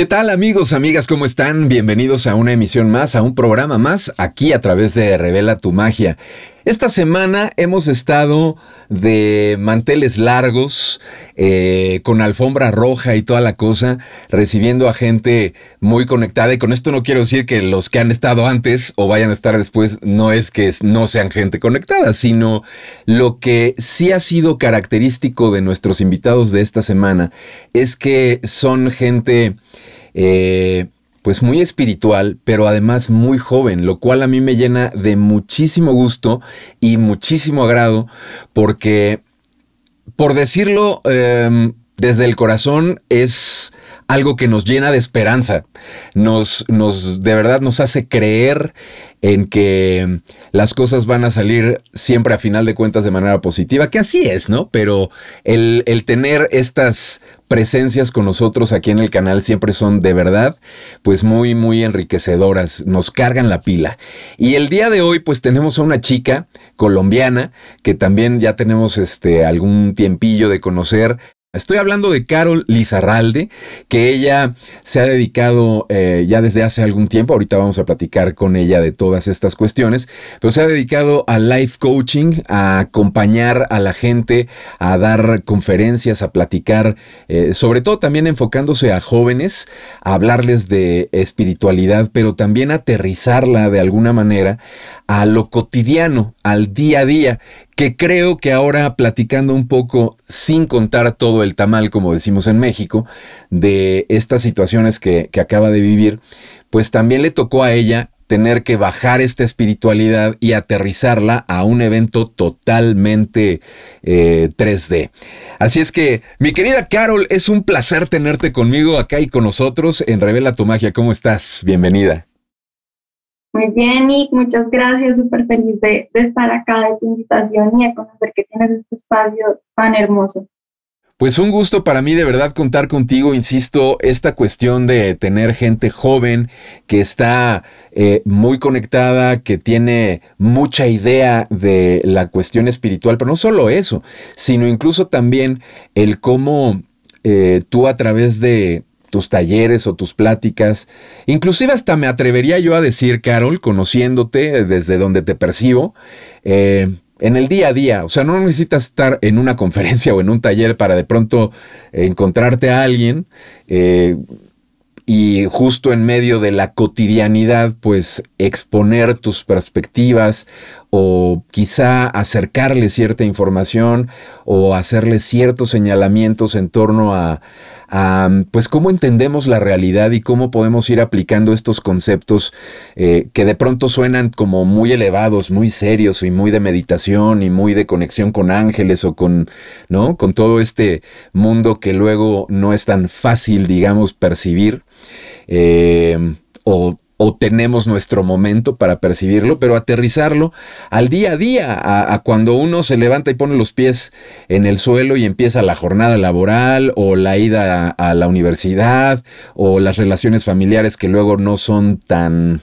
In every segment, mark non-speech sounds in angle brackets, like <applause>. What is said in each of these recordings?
¿Qué tal amigos, amigas? ¿Cómo están? Bienvenidos a una emisión más, a un programa más, aquí a través de Revela tu Magia. Esta semana hemos estado de manteles largos, eh, con alfombra roja y toda la cosa, recibiendo a gente muy conectada. Y con esto no quiero decir que los que han estado antes o vayan a estar después no es que no sean gente conectada, sino lo que sí ha sido característico de nuestros invitados de esta semana es que son gente eh, pues muy espiritual, pero además muy joven, lo cual a mí me llena de muchísimo gusto y muchísimo agrado, porque, por decirlo em, desde el corazón, es algo que nos llena de esperanza, nos, nos de verdad nos hace creer en que las cosas van a salir siempre a final de cuentas de manera positiva, que así es, ¿no? Pero el, el, tener estas presencias con nosotros aquí en el canal siempre son de verdad, pues muy, muy enriquecedoras, nos cargan la pila. Y el día de hoy, pues tenemos a una chica colombiana que también ya tenemos este algún tiempillo de conocer, Estoy hablando de Carol Lizarralde, que ella se ha dedicado eh, ya desde hace algún tiempo, ahorita vamos a platicar con ella de todas estas cuestiones, pero se ha dedicado a life coaching, a acompañar a la gente, a dar conferencias, a platicar, eh, sobre todo también enfocándose a jóvenes, a hablarles de espiritualidad, pero también aterrizarla de alguna manera a lo cotidiano, al día a día, que creo que ahora platicando un poco, sin contar todo el tamal, como decimos en México, de estas situaciones que, acaba de vivir, pues también le tocó a ella tener que bajar esta espiritualidad y aterrizarla a un evento totalmente 3D. Eh, Así es que, mi querida Carol, es un placer tenerte conmigo acá y con nosotros en Revela tu Magia. ¿Cómo estás? Bienvenida. Muy bien, Nick, muchas gracias, súper feliz de, estar acá, de tu invitación y de conocer que tienes este espacio tan hermoso. Pues un gusto para mí de verdad contar contigo, insisto, esta cuestión de tener gente joven que está eh, muy conectada, que tiene mucha idea de la cuestión espiritual, pero no solo eso, sino incluso también el cómo eh, tú a través de, tus talleres o tus pláticas. Inclusive hasta me atrevería yo a decir, Carol, conociéndote desde donde te percibo, eh, en el día a día. O sea, no necesitas estar en una <laughs> conferencia o en un taller para de pronto encontrarte a alguien. Eh, y justo en medio de la cotidianidad, pues exponer tus perspectivas o quizá acercarle cierta información o hacerle ciertos señalamientos en torno a, pues cómo entendemos la realidad y cómo podemos ir aplicando estos conceptos eh, que de pronto suenan como muy elevados, muy serios y muy de meditación y muy de conexión con ángeles o con, ¿no? Con todo este mundo que luego no es tan fácil, digamos, percibir. Eh, o o tenemos nuestro momento para percibirlo, pero aterrizarlo al día a día, a, cuando uno se levanta y pone los pies en el suelo y empieza la jornada laboral o la ida a, la universidad o las relaciones familiares que luego no son tan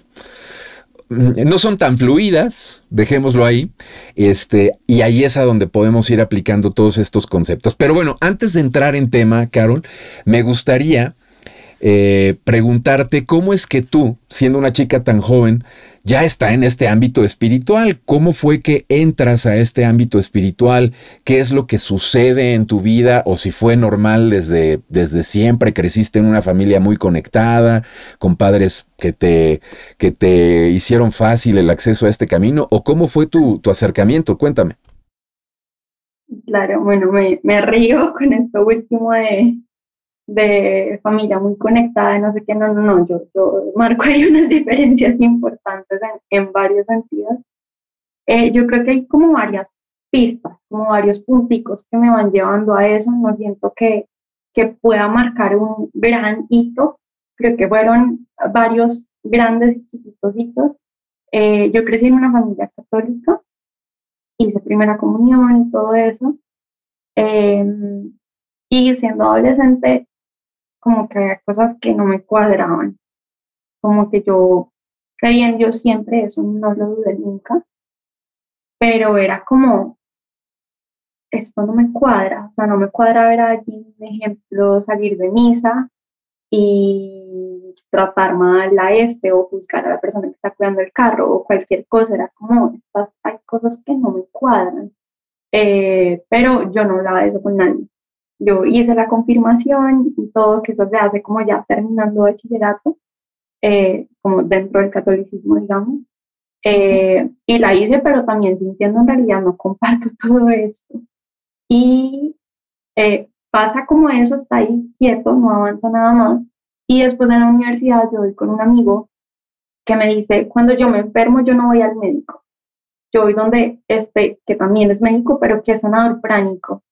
no son tan fluidas, dejémoslo ahí, este, y ahí es a donde podemos ir aplicando todos estos conceptos. Pero bueno, antes de entrar en tema, Carol, me gustaría eh, preguntarte cómo es que tú, siendo una chica tan joven, ya está en este ámbito espiritual. ¿Cómo fue que entras a este ámbito espiritual? ¿Qué es lo que sucede en tu vida? O si fue normal desde, desde siempre, creciste en una familia muy conectada, con padres que te, que te hicieron fácil el acceso a este camino. ¿O cómo fue tu, tu acercamiento? Cuéntame. Claro, bueno, me, me río con esto último de, de familia muy conectada, no sé qué, no, no, no, yo, yo marco ahí <laughs> unas diferencias importantes en, en varios sentidos. Eh, yo creo que hay como varias pistas, como varios punticos que me van llevando a eso, no siento que, que pueda marcar un gran hito, creo que fueron varios grandes y chiquitos hitos. Eh, yo crecí en una familia católica, hice primera comunión y todo eso. Eh, y siendo adolescente como que había cosas que no me cuadraban, como que yo creía en Dios siempre, eso no lo dudé nunca, pero era como, esto no me cuadra, o sea, no me cuadra ver a alguien, por ejemplo, salir de misa y tratar mal a este o buscar a la persona que está cuidando el carro o cualquier cosa, era como, estas, hay cosas que no me cuadran, eh, pero yo no hablaba de eso con nadie. Yo hice la confirmación y todo, que eso se hace como ya terminando bachillerato, eh, como dentro del catolicismo, digamos, eh, y la hice, pero también sintiendo en realidad no comparto <laughs> todo esto. Y pasa como eso, está ahí quieto, no avanza nada más. Y después en la universidad yo voy con un amigo que me dice, cuando yo me enfermo yo no voy al médico. Yo voy donde este, que también es médico, pero que es sanador pránico.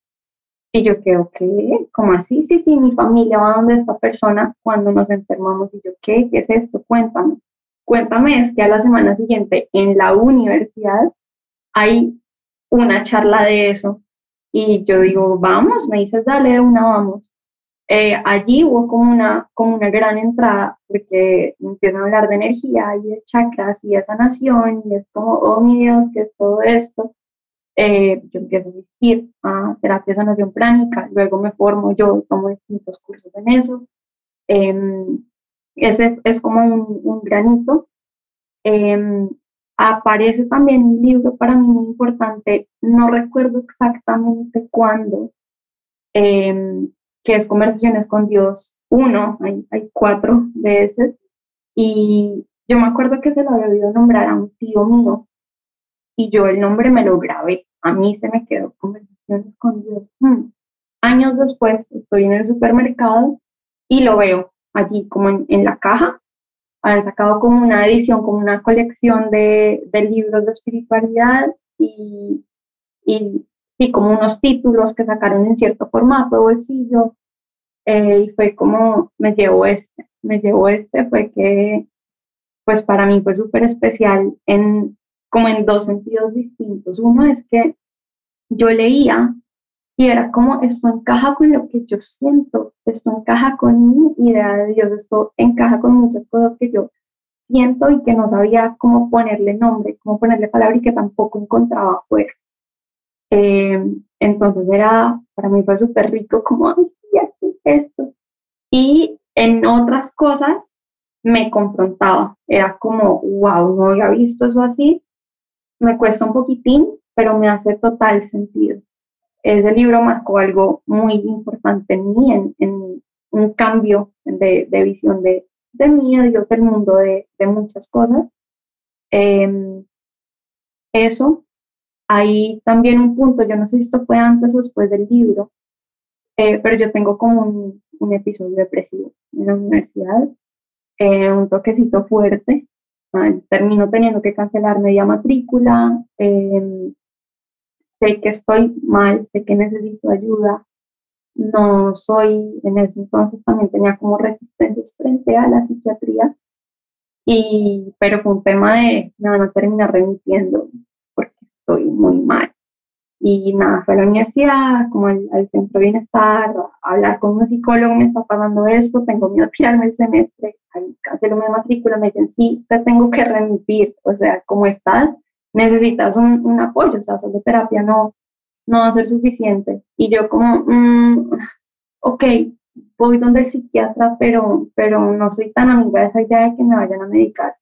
Y yo creo que, ¿cómo así? Sí, sí, mi familia va donde esta persona cuando nos enfermamos. Y yo, ¿qué? ¿Qué es esto? Cuéntame. Cuéntame, es que a la semana siguiente en la universidad hay una charla de eso y yo digo, vamos, me dices, dale, una vamos. Eh, allí hubo como una, como una gran entrada, porque empiezan a hablar de energía y de chakras y de sanación, y es como, oh mi Dios, ¿qué es todo esto? Eh, yo empiezo a asistir a terapia de sanación pránica, luego me formo, yo tomo distintos cursos en eso. Em, ese es como un, un granito. Em, aparece también un libro para mí muy importante, no recuerdo exactamente cuándo, em, que es Conversaciones con Dios uno, hay, hay cuatro de ese, y yo me acuerdo que se lo había oído nombrar a un tío mío, y yo el nombre me lo grabé, a mí se me quedó Conversaciones con Dios. Hmm. Años después estoy en el supermercado y lo veo allí como en, en la caja han sacado como una edición, como una colección de, de libros de espiritualidad y, y, sí, como unos títulos que sacaron en cierto formato, bolsillo. Eh, y fue como, me llevó este, me llevó este, fue que, pues para mí fue súper especial en, como en dos sentidos distintos. Uno es que yo leía y era como, esto encaja con lo que yo siento, esto encaja con mi idea de Dios, esto encaja con muchas cosas que yo siento y que no sabía cómo ponerle nombre, cómo ponerle palabra y que tampoco encontraba afuera. Eh, entonces era, para mí fue súper rico como, ay, aquí esto. Y en otras cosas me confrontaba, era como, wow, no había visto eso así, me cuesta un poquitín, pero me hace total sentido ese libro marcó algo muy importante en mí, en, un cambio de, visión de, de, mí, de Dios, del mundo, de, muchas cosas. Em, eso, hay también un punto, yo no sé si esto fue antes o después del libro, eh, pero yo tengo como un, episodio depresivo en la universidad, eh, un toquecito fuerte, termino teniendo que cancelar media matrícula, em, sé que estoy mal, sé que necesito ayuda. No soy, en ese entonces también tenía como resistencias frente a la psiquiatría, y, pero fue un tema de, me van a terminar remitiendo porque estoy muy mal. Y nada, fue a la universidad, como al, centro de bienestar, hablar con un psicólogo, me está pasando esto, tengo miedo a tirarme el semestre, cancelo mi matrícula, me dicen, sí, te tengo que remitir, o sea, ¿cómo estás? necesitas un, un, apoyo, o sea, solo terapia no, no va a ser suficiente. Y yo como, mm, ok, voy donde el psiquiatra, pero, pero no soy tan amiga de esa idea de que me vayan a medicar.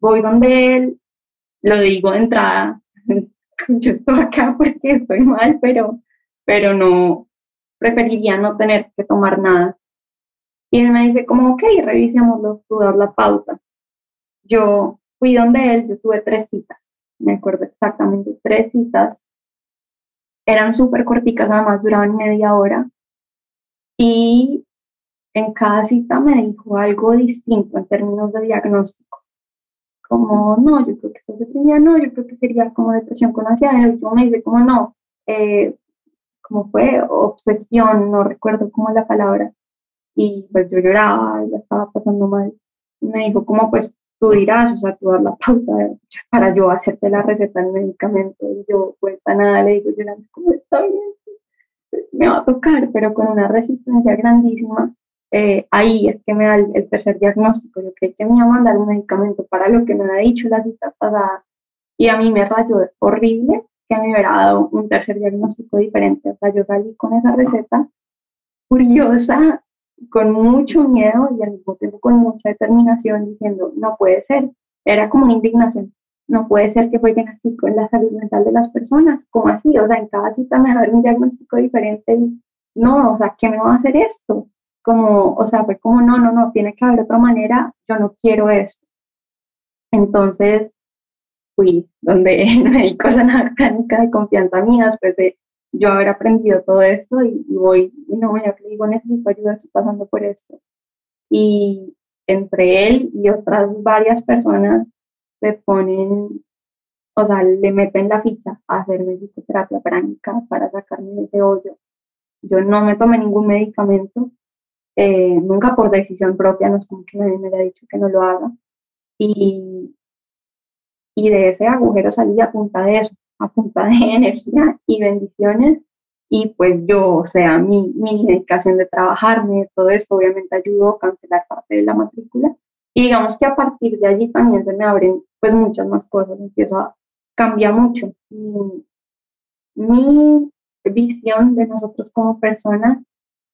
Voy donde él, lo digo de entrada, <laughs> <laughs> yo estoy acá porque estoy mal, pero, pero no, preferiría no tener que tomar nada. Y él me dice como, ok, revisémoslo, tú das la pauta. Yo fui donde él, yo tuve tres citas me acuerdo exactamente, tres citas. Eran súper corticas, además duraban media hora. Y en cada cita me dijo algo distinto en términos de diagnóstico. Como, no, yo creo que esto deprimida, no, yo creo que sería como depresión con ansiedad. El último me dice, como, no, eh, como fue obsesión, no recuerdo cómo la palabra. Y pues yo lloraba, la estaba pasando mal. Me dijo, como, pues tú dirás, o sea, tú das la pauta para yo hacerte la receta del medicamento. Y yo, vuelta nada, le digo, yo ¿cómo está bien? Pues me va a tocar, pero con una resistencia grandísima. Eh, ahí es que me da el, tercer diagnóstico. Yo creí que me iba a mandar un medicamento para lo que me ha dicho la cita pasada. Y a mí me rayó horrible que me hubiera dado un tercer diagnóstico diferente. O sea, yo salí con esa receta curiosa con mucho miedo y al mismo tiempo con mucha determinación diciendo, no puede ser. Era como una indignación. No puede ser que jueguen así con la salud mental de las personas. ¿Cómo así? O sea, en cada cita me dar un diagnóstico diferente y no, o sea, ¿qué me va a hacer esto? Como, o sea, fue como, no, no, no, tiene que haber otra manera, yo no quiero esto. Entonces, fui donde hay cosa mecánica de confianza mía, después de yo haber aprendido todo esto y, voy, y no, yo le digo, necesito ayuda, estoy pasando por esto. Y entre él y otras varias personas se ponen, o sea, le meten la ficha a hacerme psicoterapia práctica para sacarme de ese hoyo. Yo no me tomé ningún medicamento, eh, nunca por decisión propia, no es como que nadie me haya dicho que no lo haga. Y, y de ese agujero salí a punta de eso, a punta de <laughs> energía y bendiciones. Y pues yo, o sea, mi, mi dedicación de trabajarme, todo esto obviamente ayudó a cancelar parte de la matrícula. Y digamos que a partir de allí también se me abren pues muchas más cosas, empiezo a cambiar mucho. Mi, mi visión de nosotros como personas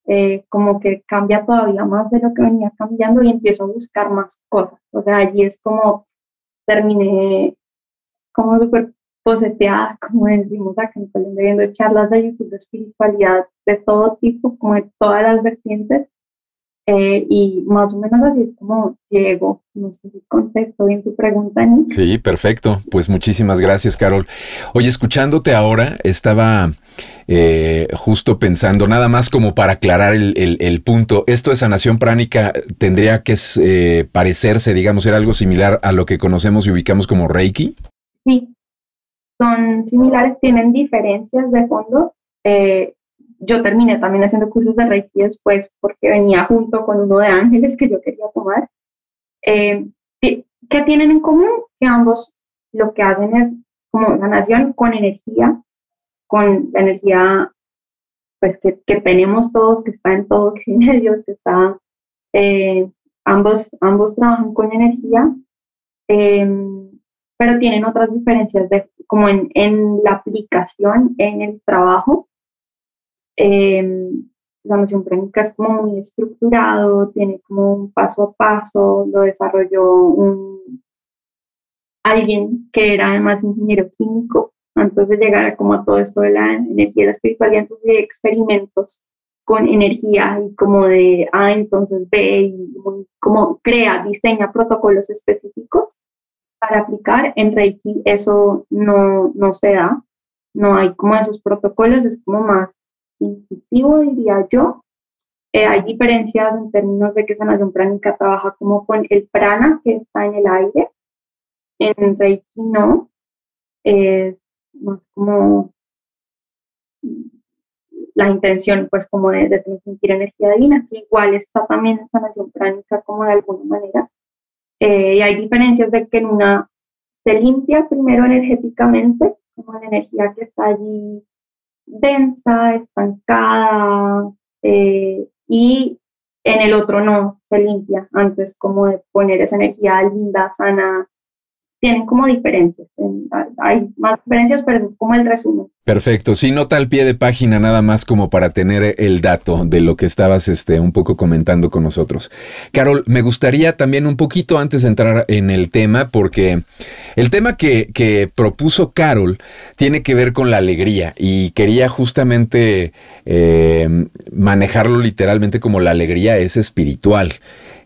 eh, como que cambia todavía más de lo que venía cambiando y empiezo a buscar más cosas. O sea, allí es como terminé como súper poseteada, <laughs> como decimos acá en Colombia, viendo charlas de YouTube de espiritualidad de todo tipo, como de todas las vertientes. Eh, y más o menos así es como llego. No sé si contesto bien tu pregunta, Nick. Sí, perfecto. Pues muchísimas gracias, Carol. Oye, escuchándote ahora, estaba eh, justo pensando, nada más como para aclarar el, punto, esto de sanación pránica tendría que eh, parecerse, digamos, ser algo similar a lo que conocemos y ubicamos como Reiki. Sí, son similares, tienen diferencias de fondo. Eh, yo terminé también haciendo cursos de Reiki después porque venía junto con uno de ángeles que yo quería tomar. Eh, ¿Qué tienen en común? Que ambos lo que hacen es como sanación con energía, con la energía pues que, que tenemos todos, que está en todo, <laughs> que viene Dios, que está, eh, ambos, ambos trabajan con energía. Eh, pero tienen otras diferencias de, como en, en la aplicación, en el trabajo. Eh, la noción práctica es como muy estructurado, tiene como un paso a paso, lo desarrolló un, alguien que era además ingeniero químico, antes de llegar a como a todo esto de la energía y la espiritualidad, entonces de experimentos con energía y como de, ah, entonces ve y como crea, diseña protocolos específicos para aplicar. En Reiki eso no, no se da, no hay como esos protocolos, es como más intuitivo, diría yo. Eh, hay diferencias en términos de que sanación pránica trabaja como con el prana que está en el aire, en Reiki no, es más como la intención pues como de, de transmitir energía divina, que igual está también en sanación pránica como de alguna manera, eh, y hay diferencias de que en una se limpia primero energéticamente, como la energía que está allí densa, estancada, eh, y en el otro no, se limpia antes como de poner esa energía linda, sana, tienen como diferencias. Hay más diferencias, pero es como el resumen. Perfecto. Sí, nota al pie de página nada más como para tener el dato de lo que estabas este, un poco comentando con nosotros. Carol, me gustaría también un poquito antes de entrar en el tema, porque el tema que, que propuso Carol tiene que ver con la alegría y quería justamente eh, manejarlo literalmente como la alegría es espiritual.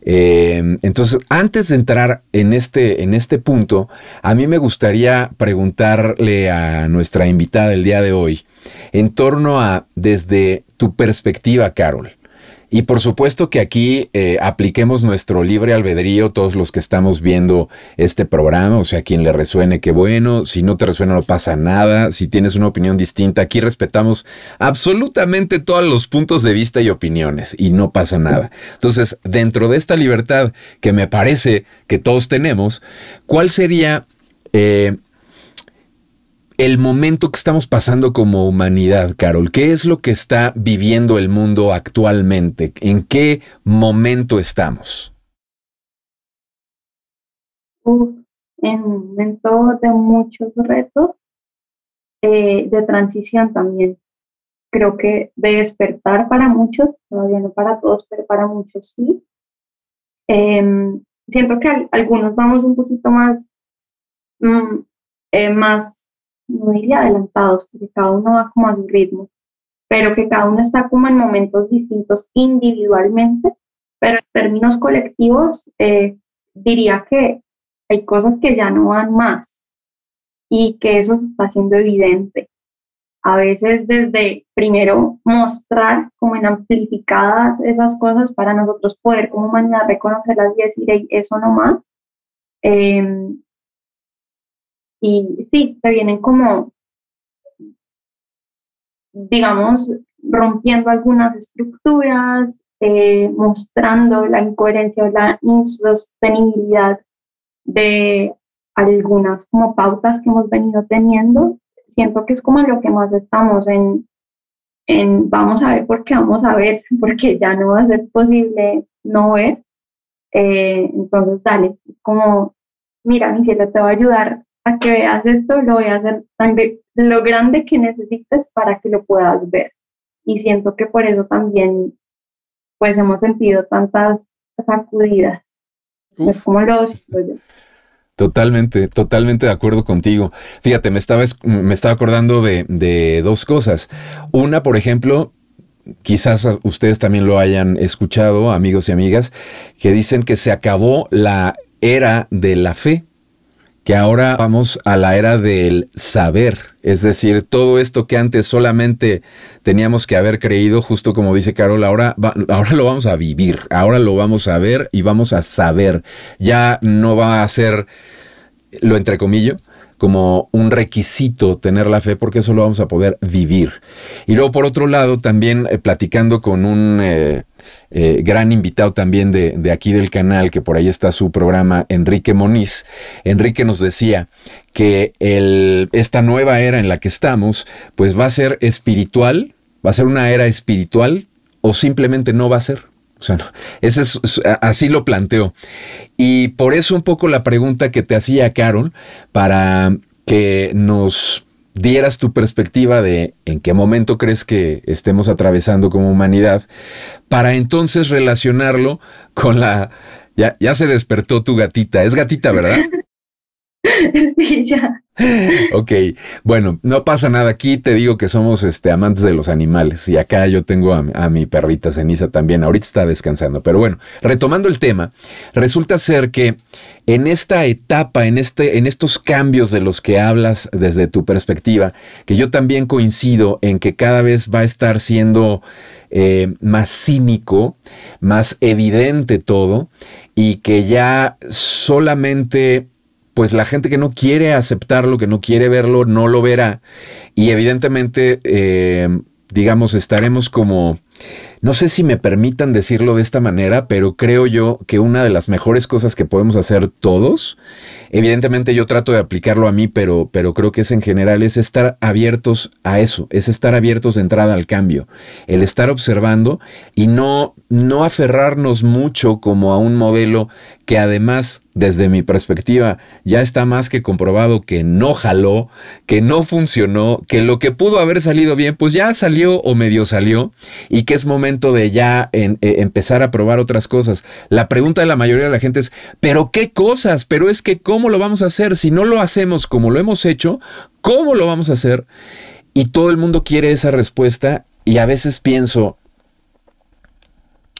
Em, entonces, antes de entrar en este, en este punto, a mí me gustaría preguntarle a nuestra invitada del día de hoy en torno a, desde tu perspectiva, Carol, y por supuesto que aquí eh, apliquemos nuestro libre albedrío, todos los que estamos viendo este programa, o sea, quien le resuene, qué bueno, si no te resuena no pasa nada, si tienes una opinión distinta, aquí respetamos absolutamente todos los puntos de vista y opiniones y no pasa nada. Entonces, dentro de esta libertad que me parece que todos tenemos, ¿cuál sería... Eh, el momento que estamos pasando como humanidad, Carol? ¿Qué es lo que está viviendo el mundo actualmente? ¿En qué momento estamos? en un momento de muchos retos, eh, de transición también. creo que de despertar para muchos, todavía no para todos, pero para muchos sí. Em, siento que algunos vamos un poquito más, mm, eh, más, no diría adelantados, porque cada uno va como a su ritmo, pero que cada uno está como en momentos distintos individualmente, pero en términos colectivos, eh, diría que hay cosas que ya no van más y que eso se está haciendo evidente. A veces desde primero mostrar como en amplificadas esas cosas para nosotros poder como humanidad reconocerlas y decir, eso no más. Em, y sí, se vienen como, digamos, rompiendo algunas estructuras, eh, mostrando la incoherencia o la insostenibilidad de algunas como pautas que hemos venido teniendo. Siento que es como lo que más estamos en, en vamos a ver porque vamos a ver, <laughs> porque ya no va a ser posible no ver. Eh, entonces, dale, como, mira, mi cielo, te va a ayudar a que veas esto, lo voy a hacer tan lo grande que necesites para que lo puedas ver. Y siento que por eso también pues hemos sentido tantas sacudidas. Es como los... Totalmente, totalmente de acuerdo contigo. Fíjate, me estaba, me estaba acordando de, de dos cosas. Una, por ejemplo, quizás ustedes también lo hayan escuchado, amigos y amigas, que dicen que se acabó la era de la fe que ahora vamos a la era del saber, es decir, todo esto que antes solamente teníamos que haber creído, justo como dice Carol, ahora, ahora lo vamos a vivir, ahora lo vamos a ver y vamos a saber. Ya no va a ser lo entrecomillo, como un requisito tener la fe porque eso lo vamos a poder vivir. Y luego por otro lado, también eh, platicando con un eh, eh, gran invitado también de, aquí del canal, que por ahí está su programa, Enrique Moniz, Enrique nos decía que el, esta nueva era en la que estamos, pues va a ser espiritual, va a ser una era espiritual o simplemente no va a ser. O sea, ese es, así lo planteo. Y por eso un poco la pregunta que te hacía Carol, para que nos dieras tu perspectiva de en qué momento crees que estemos atravesando como humanidad, para entonces relacionarlo con la... Ya, ya se despertó tu gatita. Es gatita, ¿verdad? <laughs> <laughs> Sí, ya. Ok, bueno, no pasa nada. Aquí te digo que somos este, amantes de los animales y acá yo tengo a, mi perrita ceniza también. Ahorita está descansando. Pero bueno, retomando el tema, resulta ser que en esta etapa, en, este, en estos cambios de los que hablas desde tu perspectiva, que yo también coincido en que cada vez va a estar siendo eh, más cínico, más evidente todo y que ya solamente pues la gente que no quiere aceptarlo, que no quiere verlo, no lo verá. Y evidentemente, eh, digamos, estaremos como no sé si me permitan decirlo de esta manera, pero creo yo que una de las mejores cosas que podemos hacer todos, evidentemente yo trato de aplicarlo a mí, pero, pero creo que es en general, es estar abiertos a eso, es estar abiertos de entrada al cambio, el estar observando y no, no aferrarnos mucho como a un modelo que además, desde mi perspectiva, ya está más que comprobado que no jaló, que no funcionó, que lo que pudo haber salido bien, pues ya salió o medio salió y que es momento de ya eh, empezar a probar otras cosas. La pregunta de la mayoría de la gente es, ¿pero qué cosas? Pero es que ¿cómo lo vamos a hacer? Si no lo hacemos como lo hemos hecho, ¿cómo lo vamos a hacer? Y todo el mundo quiere esa respuesta y a veces pienso,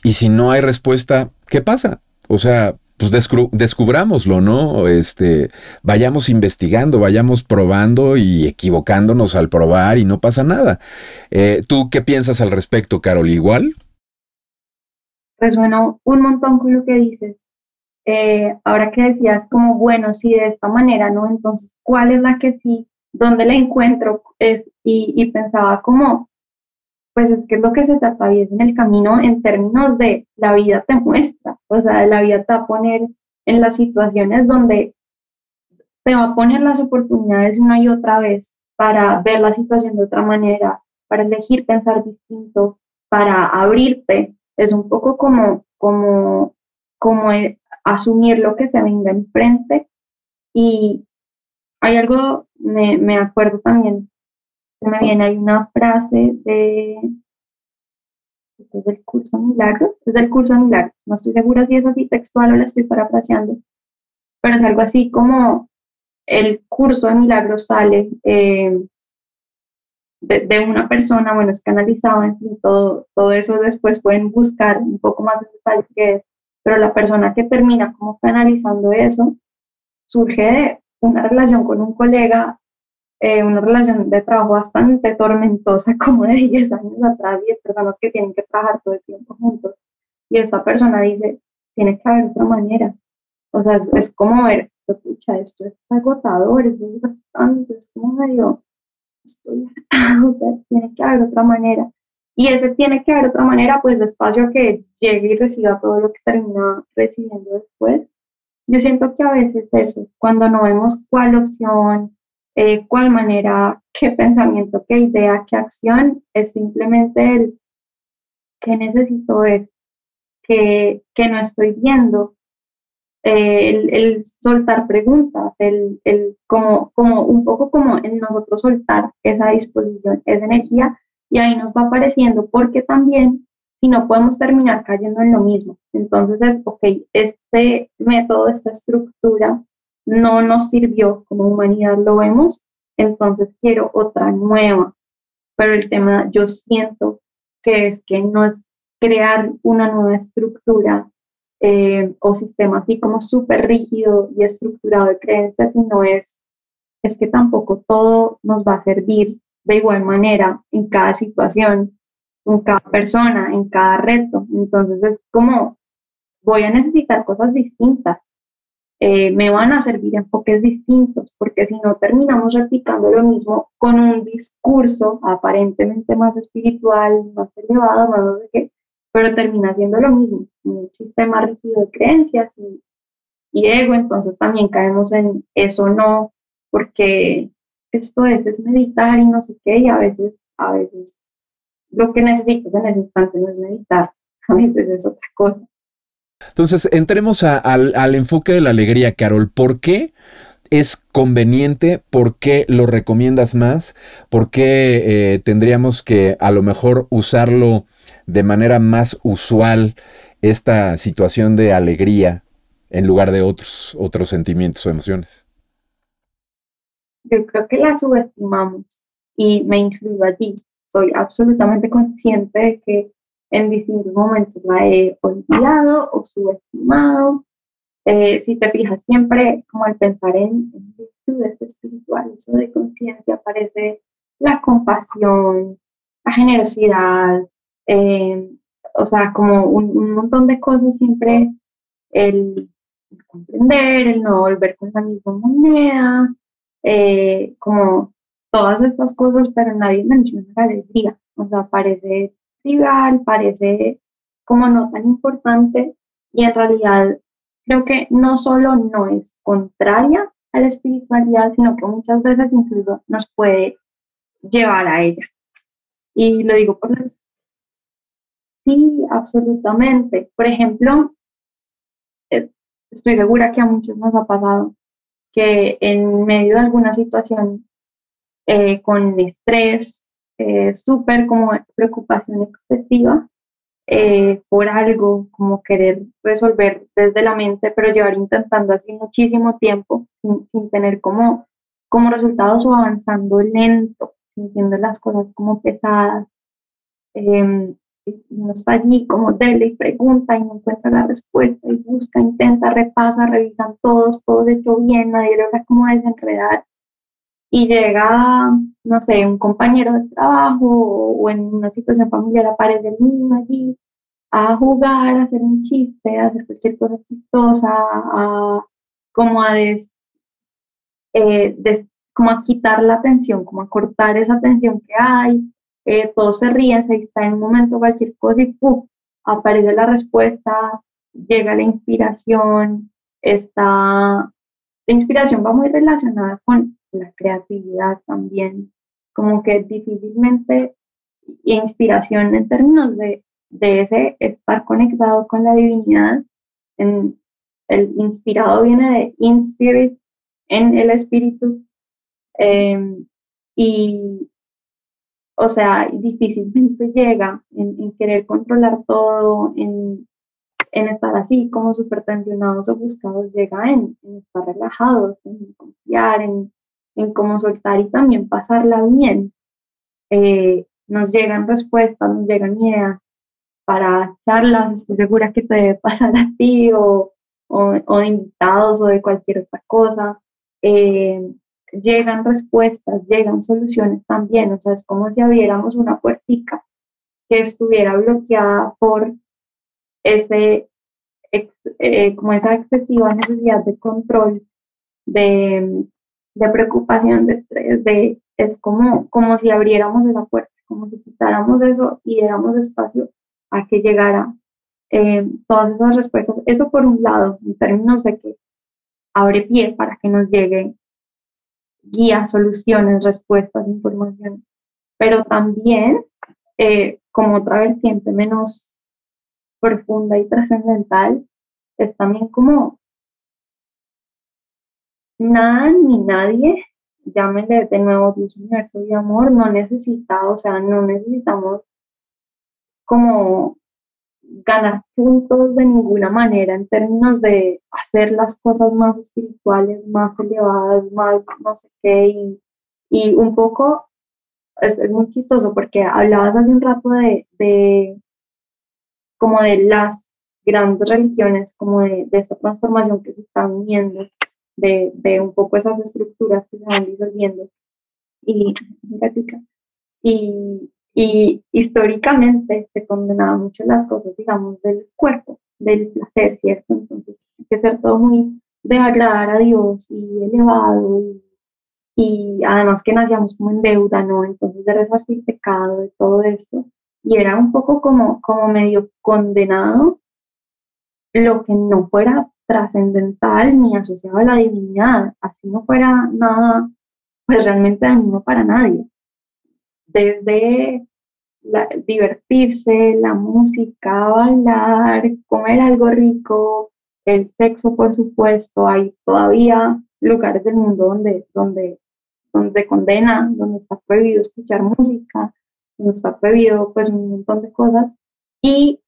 ¿y si no hay respuesta, qué pasa? O sea, pues descubrámoslo, ¿no? Este, vayamos investigando, vayamos probando y equivocándonos al probar y no pasa nada. Eh, ¿Tú qué piensas al respecto, Carol? ¿Igual? Resuena un montón con lo que dices. Eh, ahora que decías como, bueno, si de esta manera, ¿no? Entonces, ¿cuál es la que sí? ¿Dónde la encuentro? Es, y, y pensaba como, pues es que es lo que se trata bien en el camino en términos de la vida te muestra, o sea, la vida te va a poner en las situaciones donde te va a poner las oportunidades una y otra vez para ver la situación de otra manera, para elegir pensar distinto, para abrirte. Es un poco como, como, como asumir lo que se venga enfrente. Y hay algo, me, me acuerdo también me viene ahí una frase de, es del curso Milagros, es del curso Milagros, no estoy segura si es así textual o la estoy parafraseando, pero es algo así como el curso de Milagros sale eh, de, una persona, bueno, es canalizado, en fin, todo, todo eso después pueden buscar un poco más en detalle qué es, pero la persona que termina como canalizando eso surge de una relación con un colega, eh, una relación de trabajo bastante tormentosa, <laughs> como de 10 años atrás, 10 personas que tienen que trabajar todo el tiempo juntos. Y esta persona dice, tiene que haber otra manera. O sea, es, como ver, escucha, esto es agotador, es bastante, es como medio, estoy, <laughs> o sea, tiene que haber otra manera. Y ese tiene que haber otra manera, pues despacio que llegue y reciba todo lo que termina recibiendo después. Yo siento que a veces eso, cuando no vemos cuál opción, eh, cuál manera, qué pensamiento, qué idea, qué acción, es simplemente el que necesito ver, que, que no estoy viendo, eh, el, soltar preguntas, el, el, como, como un poco como en nosotros soltar esa disposición, esa energía, y ahí nos va apareciendo, porque también y no podemos terminar cayendo en lo mismo. Entonces es, ok, este método, esta estructura no nos sirvió como humanidad, lo vemos, entonces quiero otra nueva. Pero el tema yo siento que es que no es crear una nueva estructura eh, o sistema así como súper rígido y estructurado de creencias, sino es, es que tampoco todo nos va a servir de igual manera en cada situación en cada persona, en cada reto. Entonces es como, voy a necesitar cosas distintas. Eh, me van a servir enfoques distintos, porque si no terminamos replicando lo mismo con un discurso aparentemente más espiritual, más elevado, más no sé qué, pero termina siendo lo mismo, un sistema rígido de creencias y, ego, entonces también caemos en eso no, porque esto es, es meditar y no sé qué, y a veces, a veces lo que necesitas en ese instante no es meditar, <laughs> a veces es otra cosa. Entonces, entremos al, enfoque de la alegría, Carol. ¿Por qué es conveniente? ¿Por qué lo recomiendas más? ¿Por qué eh, tendríamos que a lo mejor usarlo de manera más usual esta situación de alegría en lugar de otros, otros sentimientos o emociones? Yo creo que la subestimamos y me incluyo allí soy absolutamente consciente de que en distintos momentos la he olvidado o subestimado. Eh, si te fijas siempre, como al pensar en, virtudes espirituales o de conciencia, aparece la compasión, la generosidad, eh, o sea, como un, montón de cosas siempre, el, comprender, el no volver con la misma moneda, eh, como todas estas cosas, pero nadie menciona la alegría. O sea, parece trivial, parece como no tan importante y en realidad creo que no solo no es contraria a la espiritualidad, sino que muchas veces incluso nos puede llevar a ella. Y lo digo por las... Sí, absolutamente. Por ejemplo, estoy segura que a muchos nos ha pasado que en medio de alguna situación eh, con estrés, eh, súper como preocupación excesiva eh, por algo, como querer resolver desde la mente, pero llevar intentando así muchísimo tiempo sin, tener como, como resultados o avanzando lento, sintiendo las cosas como pesadas. Em, y uno está allí como dele y pregunta y no encuentra la respuesta y busca, intenta, repasa, revisan todos, todo hecho bien, nadie logra como desenredar y llega, no sé, un compañero de trabajo o, en una situación familiar aparece el niño allí a jugar, a hacer un chiste, a hacer cualquier cosa chistosa, a, como a des, eh, como a quitar la atención, como a cortar esa atención que hay, eh, todos se ríen, se está en un momento cualquier cosa y ¡pum! aparece la respuesta, llega la inspiración, está, la inspiración va muy relacionada con la creatividad también, como que difícilmente, inspiración en términos de, ese estar conectado con la divinidad, el inspirado viene de in spirit, en el espíritu, em, y, o sea, difícilmente llega en, querer controlar todo, en, estar así como súper tensionados o buscados, llega en, estar relajados, en confiar, en, cómo soltar y también pasarla bien. Eh, nos llegan respuestas, nos llegan ideas para charlas, estoy segura que te debe pasar a ti o, o, de invitados o de cualquier otra cosa. Eh, llegan respuestas, llegan soluciones también, o sea, es como si abriéramos una puertica que estuviera bloqueada por ese, eh, como esa excesiva necesidad de control, de, de, preocupación, de estrés, de, es como, como si abriéramos esa puerta, como si quitáramos eso y diéramos espacio a que llegara eh, todas esas respuestas. Eso por un lado, en términos de que abre pie para que nos llegue guía, soluciones, respuestas, información, pero también eh, como otra vertiente menos profunda y trascendental, es también como nada ni nadie, llámenle de nuevo Dios, universo y amor, no necesita, o sea, no necesitamos como ganar puntos de ninguna manera en términos de hacer las cosas más espirituales, más elevadas, más no sé qué, y, y un poco es, es, muy chistoso porque hablabas hace un rato de, de como de las grandes religiones, como de, de esta transformación que se está uniendo, de, de, un poco esas estructuras que se van disolviendo. Y, y, y históricamente se condenaba mucho las cosas, digamos, del cuerpo, del placer, ¿cierto? Entonces, hay que ser todo muy de agradar a Dios y elevado y, y además que nacíamos como en deuda, ¿no? Entonces, de resarcir pecado, de todo esto. Y era un poco como, como medio condenado lo que no fuera trascendental ni asociado a la divinidad, así no fuera nada, pues realmente dañino para nadie desde divertirse, la música, bailar, comer algo rico, el sexo, por supuesto. Hay todavía lugares del mundo donde, donde, donde se condena, donde está prohibido escuchar música, donde está prohibido pues un montón de cosas. Y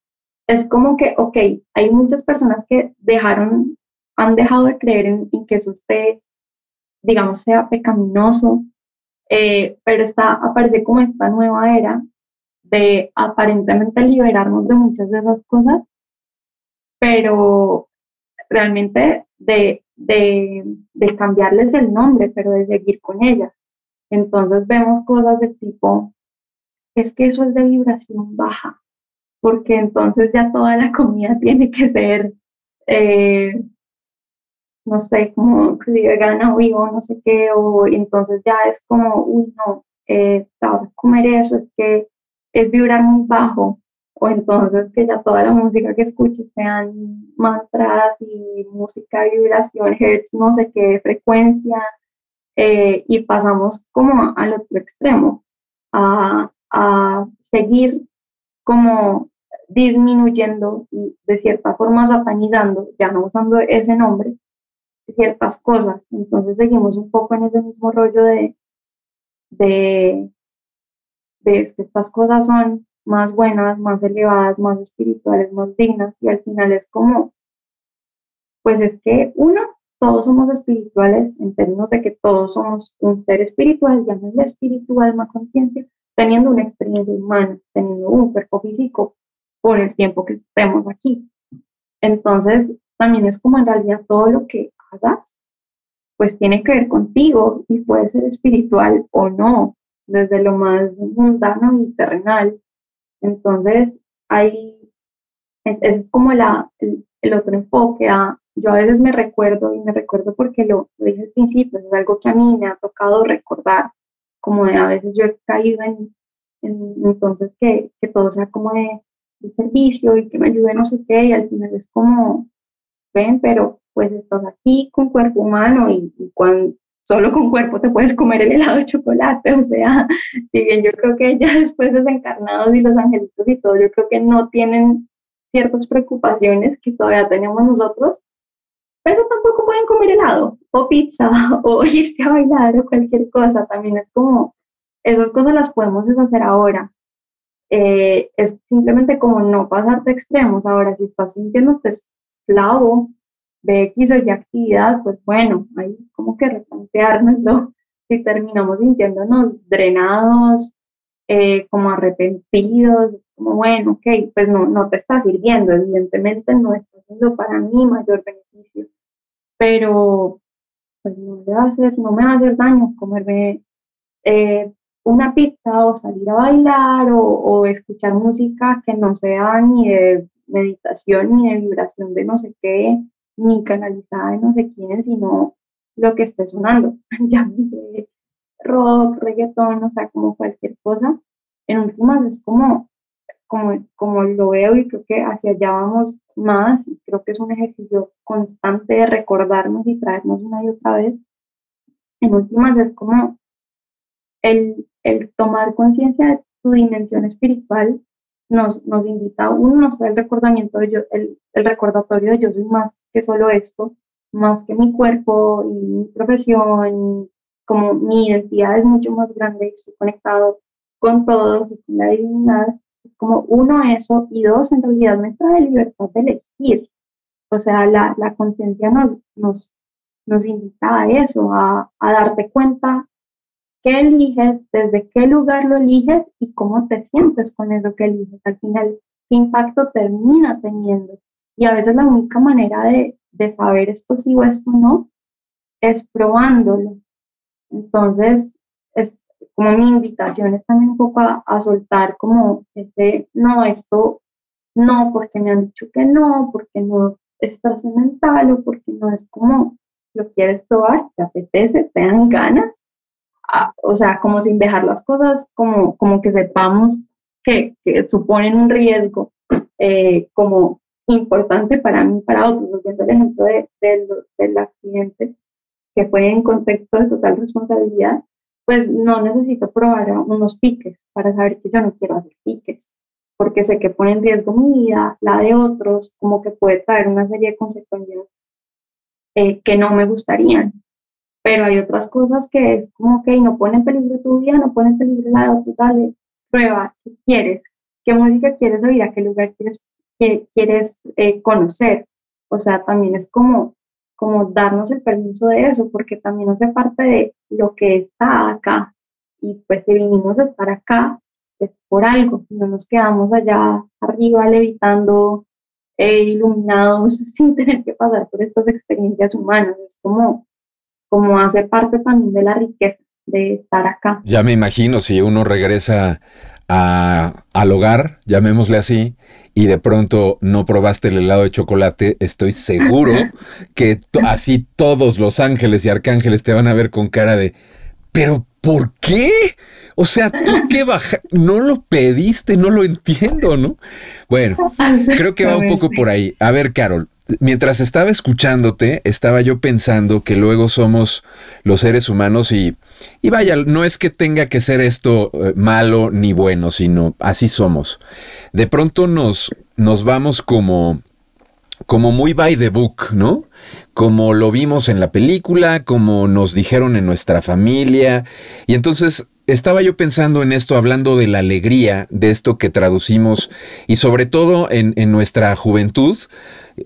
es como que, ok, hay muchas personas que dejaron, han dejado de creer en, que eso esté, digamos, sea pecaminoso, eh, pero está, aparece como esta nueva era de aparentemente liberarnos de muchas de esas cosas, pero realmente de, de, de cambiarles el nombre, pero de seguir con ellas. Entonces vemos cosas de tipo, es que eso es de vibración baja, porque entonces ya toda la comida <laughs> tiene que ser eh, no sé, como vegana o vivo, no sé qué, o entonces ya es como, uy, no, eh, te vas a comer eso, es que es vibrar muy bajo, o entonces que ya toda la música que escuches sean mantras y música vibración, hertz, no sé qué, frecuencia, eh, y pasamos como al otro extremo, a, a seguir como disminuyendo y de cierta forma satanizando, ya no usando ese nombre, ciertas cosas. Entonces seguimos un poco en ese mismo rollo de, de, de que estas cosas son más buenas, más elevadas, más espirituales, más dignas y al final es como, pues es que uno, todos somos espirituales en términos de que todos somos un ser espiritual, llámenle espiritual, más conciencia, teniendo una experiencia humana, teniendo un cuerpo físico por el tiempo que estemos aquí. Entonces, también es como en realidad todo lo que pues tiene que ver contigo y puede ser espiritual o no, desde lo más mundano y terrenal. Entonces, hay, es, es como la, el, otro enfoque. A, yo a veces me recuerdo, y me recuerdo porque lo, dije al principio, es algo que a mí me ha tocado recordar, como de a veces yo he caído en, entonces que, que, todo sea como de, servicio y que me ayude no sé qué, y al final es como, ven, pero pues estás aquí con cuerpo humano y, cuando solo con cuerpo te puedes comer el helado de chocolate, o sea, <laughs> si bien yo creo que ya después desencarnados y los angelitos y todo, yo creo que no tienen ciertas preocupaciones que todavía tenemos nosotros, pero tampoco pueden comer helado o pizza <laughs> o irse a bailar o cualquier cosa, también es como, esas cosas las podemos deshacer ahora. Eh, es simplemente como no pasarte extremos. Ahora, si estás sintiéndote esclavo de X o Y actividad, pues bueno, hay como que replanteárnoslo. <laughs> Si terminamos sintiéndonos drenados, eh, como arrepentidos, como bueno, ok, pues no, no te está sirviendo, evidentemente no está haciendo para mí mayor beneficio, pero pues no me va a hacer, no me va a hacer daño comerme eh, una pizza o salir a bailar o, o, escuchar música que no sea ni de meditación ni de vibración de no sé qué, ni canalizada de no sé quién, sino lo que esté sonando, <laughs> ya sé rock, reggaetón, o sea, como cualquier cosa. En últimas es como, como, como lo veo y creo que hacia allá vamos más y creo que es un ejercicio constante de recordarnos y traernos una y otra vez. En últimas es como el, el tomar conciencia de tu dimensión espiritual nos, nos invita a uno, nos da el recordamiento de yo, el, el recordatorio de yo soy más que solo esto, más que mi cuerpo y mi profesión, como mi identidad es mucho más grande, estoy conectado con todos y con la divinidad, es como uno eso y dos, en realidad me trae libertad de elegir. O sea, la, la conciencia nos, nos, nos invita a eso, a, a darte cuenta qué eliges, desde qué lugar lo eliges y cómo te sientes con eso que eliges. Al final, qué impacto termina teniendo. Y a veces la única manera de, de saber esto sí o esto no es probándolo. Entonces, es como mi invitación es también un poco a, soltar como este, no, esto no, porque me han dicho que no, porque no es trascendental o porque no es como lo quieres probar, te apetece, te dan ganas, o sea, como sin dejar las cosas, como, como que sepamos que, suponen un riesgo eh, como importante para mí, para otros, viendo el ejemplo de, de, del accidente, que fue en contexto de total responsabilidad, pues no necesito probar unos piques para saber que yo no quiero hacer piques, porque sé que pone en riesgo mi vida, la de otros, como que puede traer una serie de consecuencias eh, que no me gustarían. Pero hay otras cosas que es como que no pone en peligro tu vida, no pone en peligro la de otros, dale, prueba, ¿qué quieres? ¿Qué música quieres oír? ¿A qué lugar quieres, quieres eh, conocer? O sea, también es como como darnos el permiso de eso, porque también hace parte de lo que está acá. Y pues si vinimos a estar acá, es por algo, no nos quedamos allá arriba levitando, eh, iluminados, <laughs> sin tener que pasar por estas experiencias humanas. Es como, como hace parte también de la riqueza de estar acá. Ya me imagino si uno regresa a, al hogar, llamémosle así, y de pronto no probaste el helado de chocolate, estoy seguro <laughs> que así todos los ángeles y arcángeles te van a ver con cara de, pero ¿por qué? O sea, tú <laughs> qué baja, no lo pediste, no lo entiendo, ¿no? Bueno, creo que va un poco por ahí. A ver, Carol, mientras estaba escuchándote, estaba yo pensando que luego somos los seres humanos y, y vaya, no es que tenga que ser esto eh, malo ni bueno, sino así somos. De pronto nos, nos vamos como, como muy by the book, ¿no? Como lo vimos en la película, como nos dijeron en nuestra familia. Y entonces estaba yo pensando en esto, hablando de la alegría, de esto que traducimos, y sobre todo en, en nuestra juventud,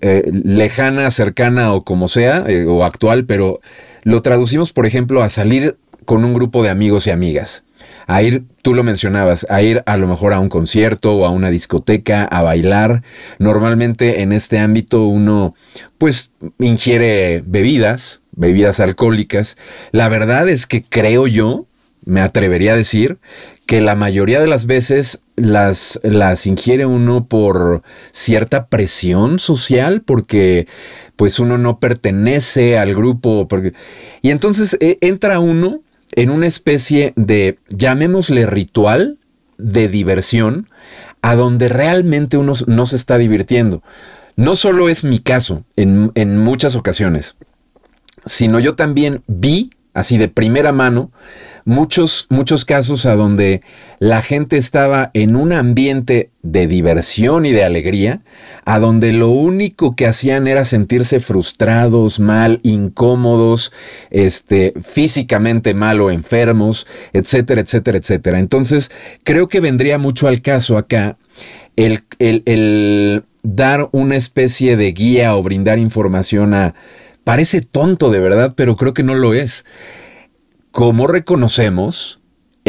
eh, lejana, cercana o como sea, eh, o actual, pero lo traducimos, por ejemplo, a salir con un grupo de amigos y amigas. A ir, tú lo mencionabas, a ir a lo mejor a un concierto o a una discoteca, a bailar. Normalmente en este ámbito uno pues ingiere bebidas, bebidas alcohólicas. La verdad es que creo yo, me atrevería a decir, que la mayoría de las veces las, las ingiere uno por cierta presión social, porque pues uno no pertenece al grupo. Porque... Y entonces eh, entra uno en una especie de, llamémosle ritual de diversión, a donde realmente uno no se está divirtiendo. No solo es mi caso en, en muchas ocasiones, sino yo también vi así de primera mano, muchos, muchos casos a donde la gente estaba en un ambiente de diversión y de alegría, a donde lo único que hacían era sentirse frustrados, mal, incómodos, este, físicamente mal o enfermos, etcétera, etcétera, etcétera. Entonces, creo que vendría mucho al caso acá el, el, el dar una especie de guía o brindar información a... Parece tonto de verdad, pero creo que no lo es. ¿Cómo reconocemos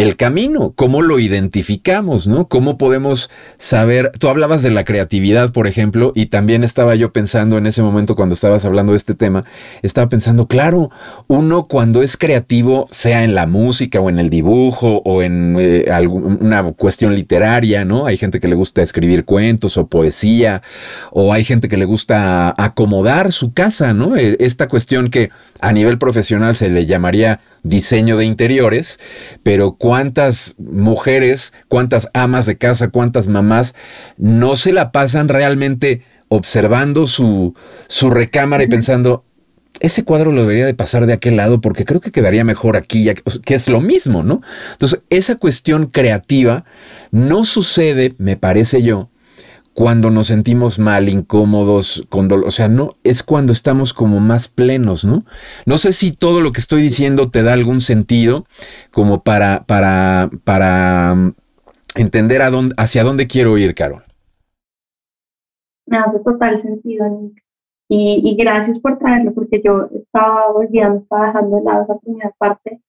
el camino, cómo lo identificamos, ¿no? ¿Cómo podemos saber? Tú hablabas de la creatividad, por ejemplo, y también estaba yo pensando en ese momento cuando estabas hablando de este tema, estaba pensando, claro, uno cuando es creativo, sea en la música o en el dibujo o en eh, alguna cuestión literaria, ¿no? Hay gente que le gusta escribir cuentos o poesía, o hay gente que le gusta acomodar su casa, ¿no? E, esta cuestión que a nivel profesional se le llamaría diseño de interiores, pero cuántas mujeres, cuántas amas de casa, cuántas mamás no se la pasan realmente observando su, su recámara y pensando, ese cuadro lo debería de pasar de aquel lado porque creo que quedaría mejor aquí, que es lo mismo, ¿no? Entonces, esa cuestión creativa no sucede, me parece yo, cuando nos sentimos mal, incómodos, con dolor, o sea, no, es cuando estamos como más plenos, ¿no? No sé si todo lo que estoy diciendo te da algún sentido como para, para, para mm, entender hacia dónde quiero ir, Carol. Me hace total sentido, Nick. Y, gracias por traerlo, porque yo estaba olvidando, estaba dejando de lado esa primera parte.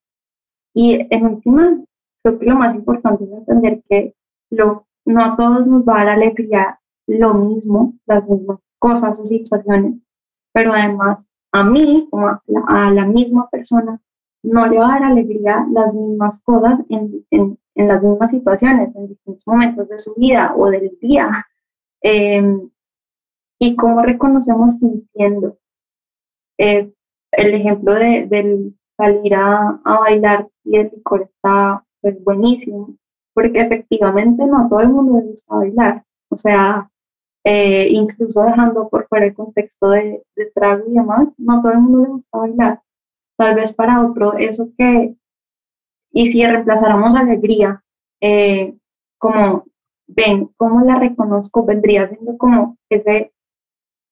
Y en última, creo que lo más importante es entender que lo, no a todos nos va a dar alegría lo mismo, las mismas cosas o situaciones, pero además a mí, como a la, misma persona, no le va a dar alegría las mismas cosas en, en, las mismas situaciones, en distintos momentos de su vida o del día. Em, y cómo reconocemos sintiendo. Eh, el ejemplo de, del salir a, a, bailar y el licor está pues buenísimo, porque efectivamente no a todo el mundo le gusta bailar. O sea, eh, incluso dejando por fuera el contexto de, trago y demás, no todo el mundo le gusta bailar. Tal vez para otro eso que, y si reemplazáramos alegría, eh, como, ven, ¿cómo la reconozco? Vendría siendo como ese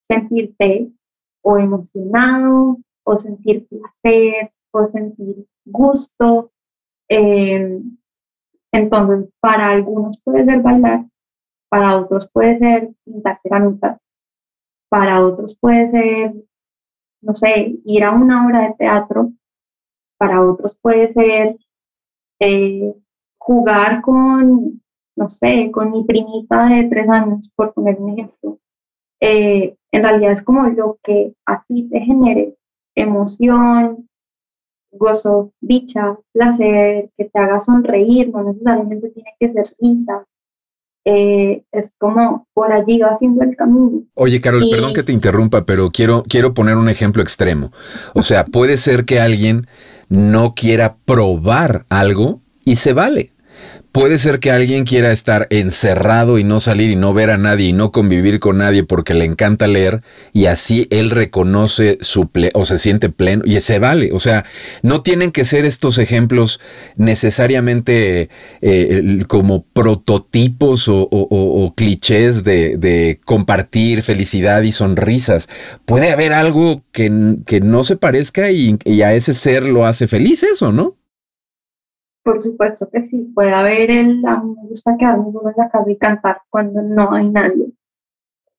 sentirte o emocionado, o sentir placer, o sentir gusto. Eh, entonces, para algunos puede ser bailar, para otros puede ser pintar ceramitas, para otros puede ser, no sé, ir a una obra de teatro, para otros puede ser eh, jugar con, no sé, con mi primita de tres años, por poner un ejemplo. Eh, en realidad es como lo que a ti te genere emoción, gozo, dicha, placer, que te haga sonreír, no necesariamente tiene que ser risa, eh, es como por allí va haciendo el camino. Oye, Carol, perdón que te interrumpa, pero quiero, quiero poner un ejemplo extremo. O sea, puede ser que alguien no quiera probar algo y se vale. Puede ser que alguien quiera estar encerrado y no salir y no ver a nadie y no convivir con nadie porque le encanta leer y así él reconoce su o se siente pleno y se vale. O sea, no tienen que ser estos ejemplos necesariamente eh, como prototipos o, clichés de, compartir felicidad y sonrisas. Puede haber algo que, no se parezca y, y a ese ser lo hace feliz eso, ¿no? Por supuesto que sí, puede haber el, a mí me gusta quedarme solo en la casa y cantar cuando no hay nadie,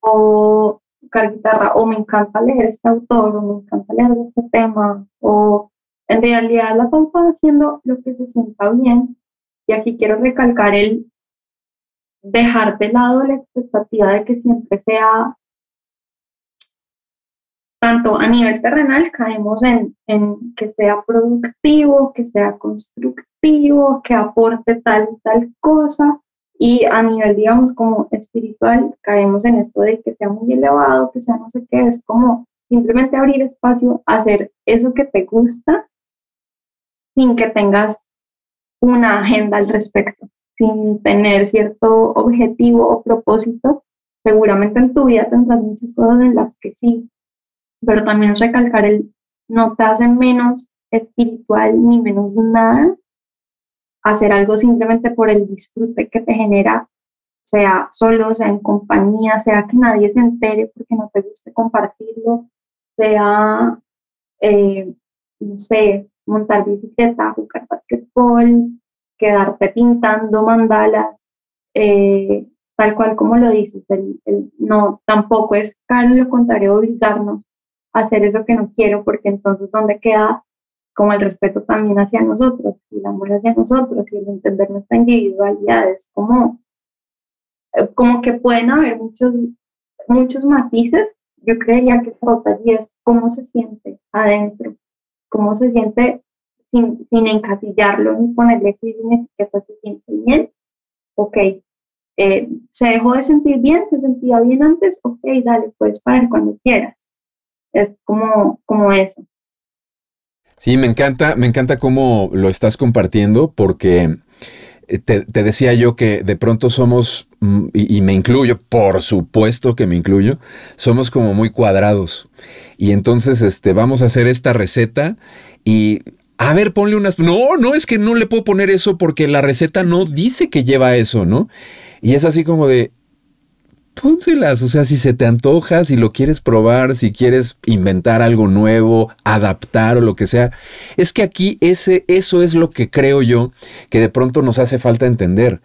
o tocar guitarra, o me encanta leer este autor, o me encanta leer este tema, o en realidad la pauta haciendo lo que se sienta bien, y aquí quiero recalcar el dejar de lado la expectativa de que siempre sea tanto a nivel terrenal caemos en, en, que sea productivo, que sea constructivo, que aporte tal y tal cosa, y a nivel, digamos, como espiritual, caemos en esto de que sea muy elevado, que sea no sé qué, es como simplemente abrir espacio, hacer eso que te gusta, sin que tengas una agenda al respecto, sin tener cierto objetivo o propósito. Seguramente en tu vida tendrás muchas cosas en las que sí pero también recalcar el no te hacen menos espiritual ni menos nada hacer algo simplemente por el disfrute que te genera, sea solo, sea en compañía, sea que nadie se entere porque no te guste compartirlo, sea, eh, no sé, montar bicicleta, jugar basquetbol, quedarte pintando mandalas, eh, tal cual como lo dices, no, tampoco es caro, lo contrario, obligarnos hacer eso que no quiero, porque entonces, ¿dónde queda como el respeto también hacia nosotros y el amor hacia nosotros y el entender nuestra individualidad? Es como, eh, como que pueden haber muchos, muchos matices. Yo creería que falta es cómo se siente adentro, cómo se siente sin, sin encasillarlo ni ponerle una etiqueta, se siente bien, ok, eh, se dejó de sentir bien, se sentía bien antes, ok, dale, puedes parar cuando quieras. Es como, como eso. Sí, me encanta, me encanta cómo lo estás compartiendo porque eh, te, decía yo que de pronto somos, mm, y, y, me incluyo, por supuesto que me incluyo, somos como muy cuadrados. Y entonces este, vamos a hacer esta receta y a ver, ponle unas. No, no, es que no le puedo poner eso porque la receta no dice que lleva eso, ¿no? Y es así como de. Pónselas, o sea, si se te antoja, si lo quieres probar, si quieres inventar algo nuevo, adaptar o lo que sea. Es que aquí ese, eso es lo que creo yo que de pronto nos hace falta entender.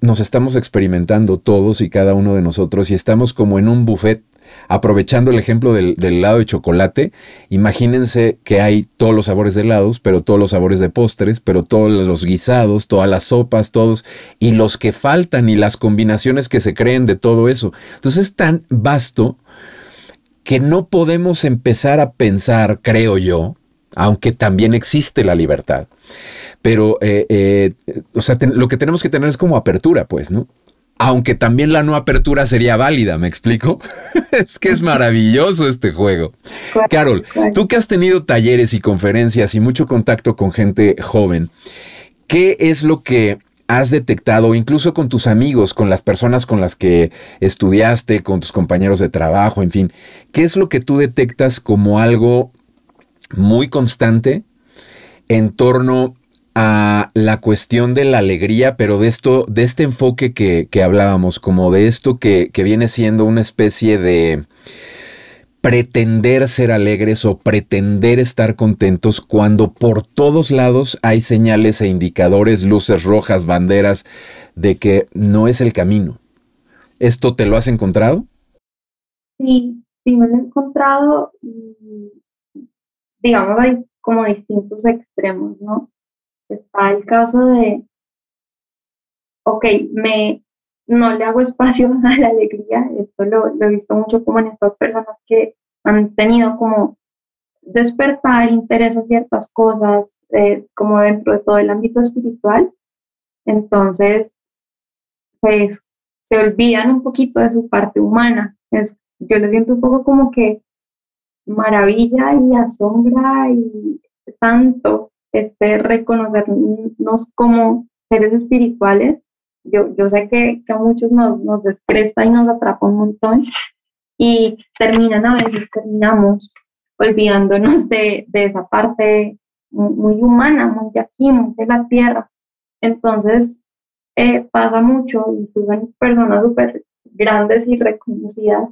Nos estamos experimentando todos y cada uno de nosotros y estamos como en un buffet Aprovechando el ejemplo del, helado de chocolate, imagínense que hay todos los sabores de helados, pero todos los sabores de postres, pero todos los guisados, todas las sopas, todos, y los que faltan y las combinaciones que se creen de todo eso. Entonces es tan vasto que no podemos empezar a pensar, creo yo, aunque también existe la libertad. Pero, eh, eh, o sea, lo que tenemos que tener es como apertura, pues, ¿no? aunque también la no apertura sería válida, ¿me explico? <laughs> es que es maravilloso este juego. Carol, tú que has tenido talleres y conferencias y mucho contacto con gente joven, ¿qué es lo que has detectado, incluso con tus amigos, con las personas con las que estudiaste, con tus compañeros de trabajo, en fin, qué es lo que tú detectas como algo muy constante en torno a la cuestión de la alegría, pero de esto, de este enfoque que, hablábamos, como de esto que, viene siendo una especie de pretender ser alegres o pretender estar contentos cuando por todos lados hay señales e indicadores, luces rojas, banderas de que no es el camino. ¿Esto te lo has encontrado? Sí, sí me lo he encontrado y digamos hay como distintos extremos, ¿no? Está el caso de, ok, me, no le hago espacio <laughs> a la alegría, esto lo, he visto mucho como en estas personas que han tenido como despertar interés a ciertas cosas, eh, como dentro de todo el ámbito espiritual, entonces se, se olvidan un poquito de su parte humana. Yo le siento un poco como que maravilla y asombra y tanto este, reconocernos como seres espirituales. Yo, yo sé que, que a muchos nos, nos despresta y nos atrapa un montón y terminan a veces, terminamos olvidándonos de, de esa parte muy, humana, muy de aquí, muy de la tierra. Entonces, eh, pasa mucho, incluso en personas súper grandes y reconocidas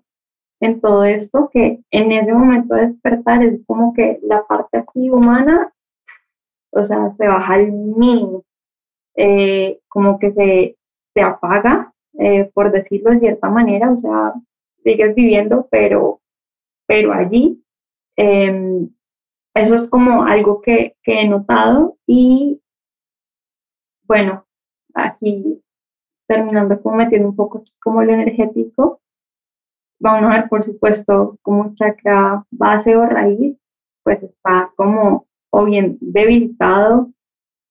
en todo esto, que en ese momento de despertar es como que la parte aquí humana o sea, se baja al mínimo, eh, como que se, se apaga, eh, por decirlo de cierta manera, o sea, sigues viviendo, pero, pero allí. Em, eso es como algo que, que he notado y bueno, aquí terminando como metiendo un poco aquí como lo energético, vamos a ver por supuesto como chakra base o raíz, pues está como o bien debilitado,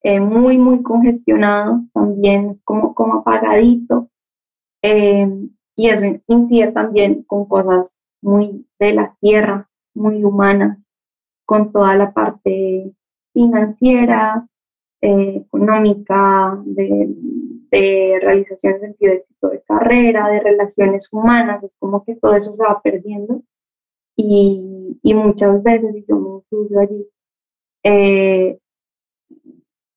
eh, muy, muy congestionado, también es como, como apagadito. Eh, y eso incide también con cosas muy de la tierra, muy humanas, con toda la parte financiera, eh, económica, de, de realización de sentido de éxito de carrera, de relaciones humanas, es como que todo eso se va perdiendo y, y muchas veces, y yo me incluyo allí, eh,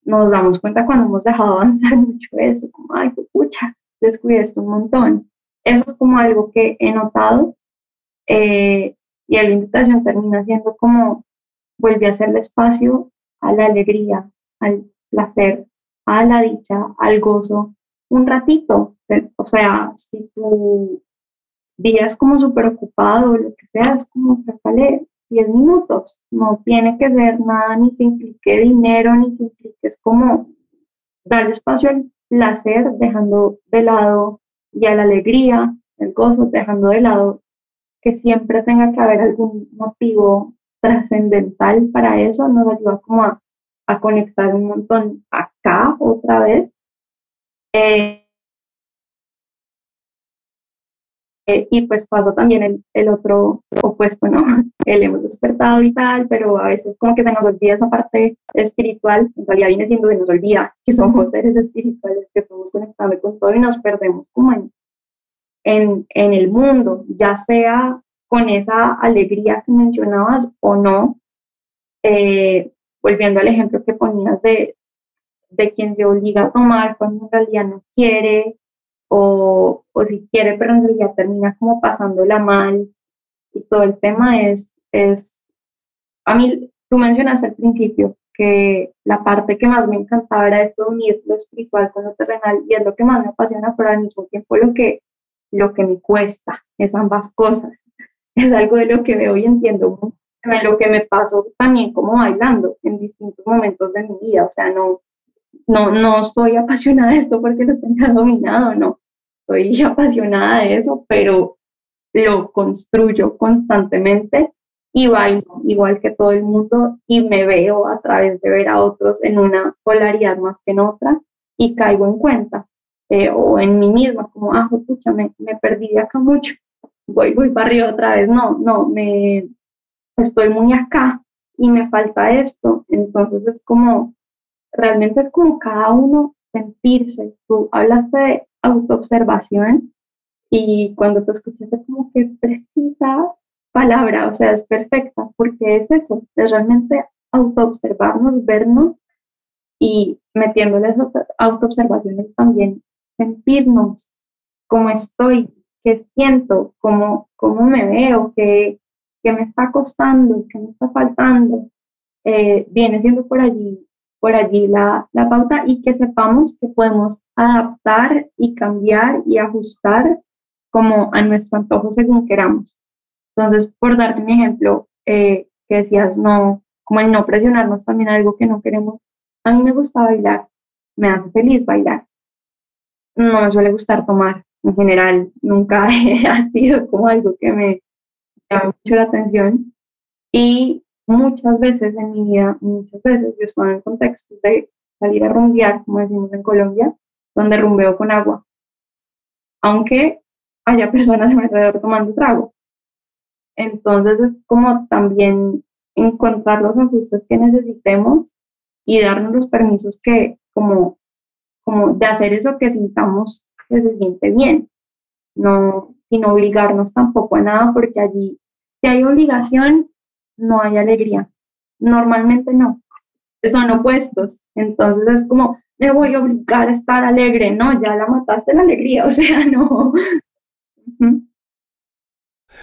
nos damos cuenta cuando hemos dejado <laughs> avanzar mucho eso, como, ay, qué pucha, descuidé un montón. Eso es como algo que he notado eh, y la invitación termina siendo como, vuelve a hacerle espacio a la alegría, al placer, a la dicha, al gozo, un ratito. O sea, si tu día es como súper ocupado o lo que sea, es como sacarle 10 minutos. No tiene que ser nada ni que implique dinero, ni que implique, es como darle espacio al placer, dejando de lado y a la alegría, el gozo, dejando de lado que siempre tenga que haber algún motivo trascendental para eso, nos ayuda como a, conectar un montón acá otra vez. Eh, y pues pasa también el, el, otro opuesto, ¿no? <laughs> El hemos despertado y tal, pero a veces como que se nos olvida esa parte espiritual, en realidad viene siendo de nos olvida que somos seres espirituales, que estamos conectados con todo y nos perdemos como en, en, en el mundo, ya sea con esa alegría que mencionabas o no, eh, volviendo al ejemplo que ponías de, de quien se obliga a tomar cuando en realidad no quiere, o, o si quiere, pero en realidad termina como pasándola mal. Y todo el tema es, es, a mí, tú mencionaste al principio que la parte que más me encantaba era esto de unir lo espiritual con lo terrenal y es lo que más me apasiona, pero al mismo tiempo lo que, lo que me cuesta, es ambas cosas. <laughs> Es algo de lo que veo y entiendo lo que me pasó también como bailando en distintos momentos de mi vida, o sea, no, no, no soy apasionada de esto porque lo tenga dominado, no, soy apasionada de eso, pero lo construyo constantemente y bailo igual que todo el mundo y me veo a través de ver a otros en una polaridad más que en otra y caigo en cuenta eh, o en mí misma como, ah, pucha, me, me perdí de acá mucho, voy, voy para arriba otra vez, no, no, me estoy muy acá y me falta esto, entonces es como realmente es como cada uno sentirse. Tú hablaste de autoobservación y cuando te escuchaste como que precisa palabra, o sea, es perfecta, porque es eso, es realmente autoobservarnos, vernos y metiéndoles autoobservaciones también, sentirnos cómo estoy, qué siento, cómo, cómo me veo, qué, qué me está costando, qué me está faltando. Eh, viene siendo por allí por allí la, la pauta y que sepamos que podemos adaptar y cambiar y ajustar como a nuestro antojo según queramos. Entonces, por darte un ejemplo, eh, que decías, no, como el no presionarnos también algo que no queremos. A mí me gusta bailar, me hace feliz bailar. No me suele gustar tomar, en general, nunca <laughs> ha sido como algo que me llama mucho la atención. Y muchas veces en mi vida, muchas veces yo estaba en contextos de salir a rumbear, como decimos en Colombia, donde rumbeo con agua, aunque haya personas a mi alrededor tomando trago. Entonces es como también encontrar los ajustes que necesitemos y darnos los permisos que, como, como de hacer eso que sintamos que se siente bien, no, sin obligarnos tampoco a nada, porque allí, si hay obligación, no hay alegría. Normalmente no. Son opuestos. Entonces es como, me voy a obligar a estar alegre. No, ya la mataste la alegría. <laughs> O sea, no.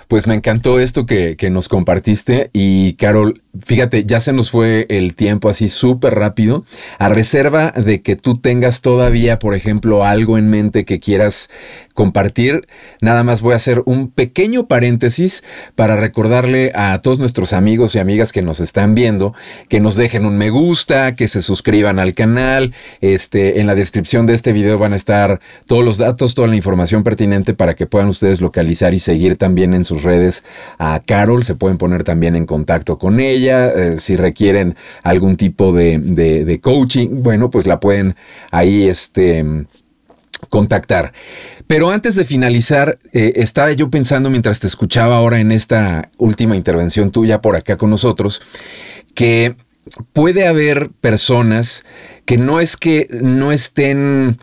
Pues me encantó esto que, que, nos compartiste y Carol, fíjate, ya se nos fue el tiempo así súper rápido, a reserva de que tú tengas todavía, por ejemplo, algo en mente que quieras compartir, nada más voy a hacer un pequeño paréntesis para recordarle a todos nuestros amigos y amigas que nos están viendo que nos dejen un me gusta, que se suscriban al canal, este, en la descripción de este video van a estar todos los datos, toda la información pertinente para que puedan ustedes localizar y seguir también en sus redes a Carol, se pueden poner también en contacto con ella, eh, si requieren algún tipo de, de, coaching, bueno, pues la pueden ahí este, contactar. Pero antes de finalizar, eh, estaba yo pensando mientras te escuchaba ahora en esta última intervención tuya por acá con nosotros, que puede haber personas que no es que no estén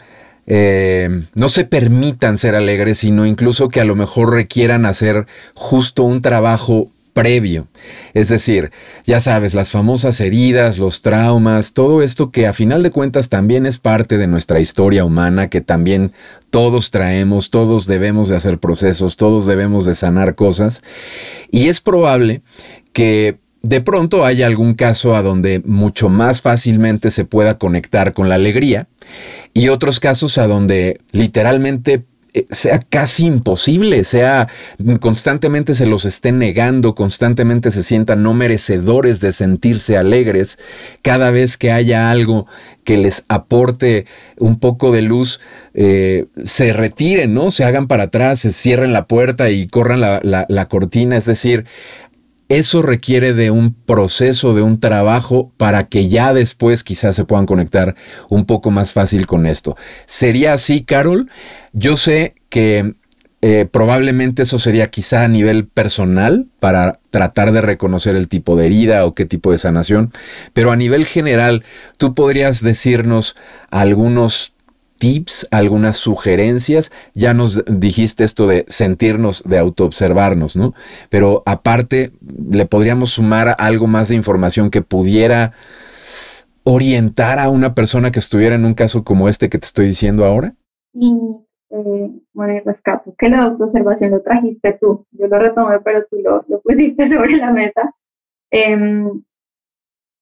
eh, no se permitan ser alegres, sino incluso que a lo mejor requieran hacer justo un trabajo previo. Es decir, ya sabes, las famosas heridas, los traumas, todo esto que a final de cuentas también es parte de nuestra historia humana, que también todos traemos, todos debemos de hacer procesos, todos debemos de sanar cosas. Y es probable que de pronto haya algún caso a donde mucho más fácilmente se pueda conectar con la alegría y otros casos a donde literalmente eh, sea casi imposible, sea constantemente se los esté negando, constantemente se sientan no merecedores de sentirse alegres, cada vez que haya algo que les aporte un poco de luz, eh, se retiren, ¿no? Se hagan para atrás, se cierren la puerta y corran la, la cortina, es decir, eso requiere de un proceso, de un trabajo para que ya después quizás se puedan conectar un poco más fácil con esto. ¿Sería así, Carol? Yo sé que eh, probablemente eso sería quizá a nivel personal para tratar de reconocer el tipo de herida o qué tipo de sanación, pero a nivel general, tú podrías decirnos algunos tips, algunas sugerencias. Ya nos dijiste esto de sentirnos, de autoobservarnos, ¿no? Pero aparte, le podríamos sumar algo más de información que pudiera orientar a una persona que estuviera en un caso como este que te estoy diciendo ahora? Sí, eh, bueno, rescato que la autoobservación lo trajiste tú. Yo lo retomé, pero tú lo, pusiste <laughs> sobre la mesa. Em,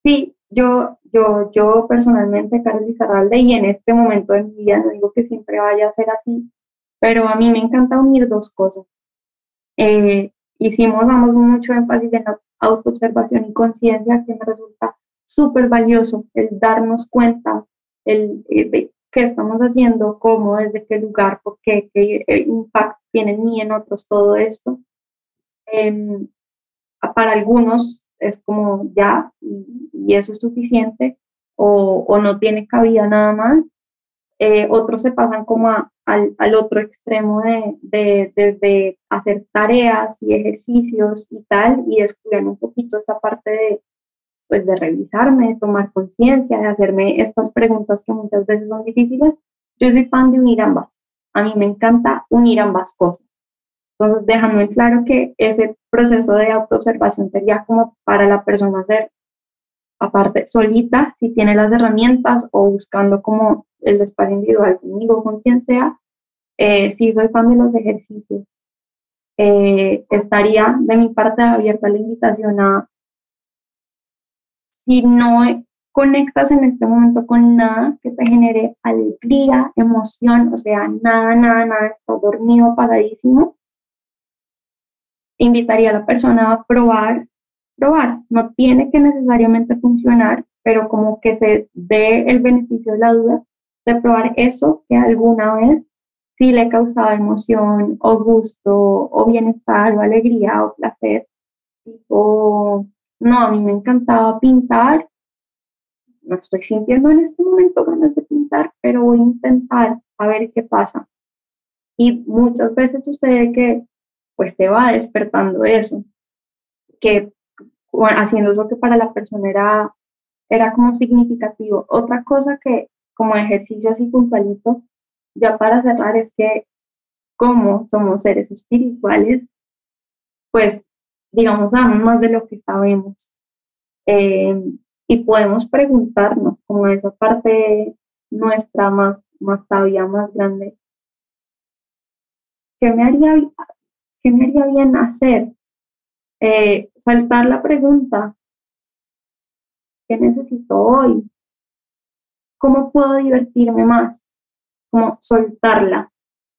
sí, yo, yo, yo personalmente, Carlos Lizarralde, y en este momento de mi vida, no digo que siempre vaya a ser así, pero a mí me encanta unir dos cosas. Eh, hicimos, damos mucho énfasis en la autoobservación y conciencia, que me resulta súper valioso el darnos cuenta el, eh, qué estamos haciendo, cómo, desde qué lugar, por qué, qué eh, impacto tiene en mí, en otros, todo esto. Em, para algunos es como ya y, eso es suficiente o, no tiene cabida nada más. Eh, otros se pasan como al, al, otro extremo de, de, desde hacer tareas y ejercicios y tal y descuidan un poquito esta parte de, pues, de revisarme, de tomar conciencia, de hacerme estas preguntas que muchas veces son difíciles. Yo soy fan de unir ambas. A mí me encanta unir ambas cosas. Entonces, dejando en claro que ese proceso de autoobservación sería como para la persona hacer, aparte, solita, si tiene las herramientas o buscando como el espacio individual conmigo, con quien sea, eh, si soy fan de los ejercicios. Eh, estaría de mi parte abierta la invitación a, si no conectas en este momento con nada que te genere alegría, emoción, o sea, nada, nada, nada, estás dormido, apagadísimo, invitaría a la persona a probar, probar. No tiene que necesariamente funcionar, pero como que se dé el beneficio de la duda de probar eso que alguna vez sí le causaba emoción o gusto o bienestar o alegría o placer. No, a mí me encantaba pintar. No estoy sintiendo en este momento ganas de pintar, pero voy a intentar a ver qué pasa. Y muchas veces sucede que pues te va despertando eso, que haciendo eso que para la persona era, era como significativo. Otra cosa que como ejercicio así puntualito, ya para cerrar, es que como somos seres espirituales, pues digamos, sabemos más de lo que sabemos. Eh, y podemos preguntarnos como esa parte nuestra más, más sabia, más grande, ¿qué me haría ¿qué me haría bien hacer? Eh, saltar la pregunta, ¿qué necesito hoy? ¿Cómo puedo divertirme más? Como soltarla.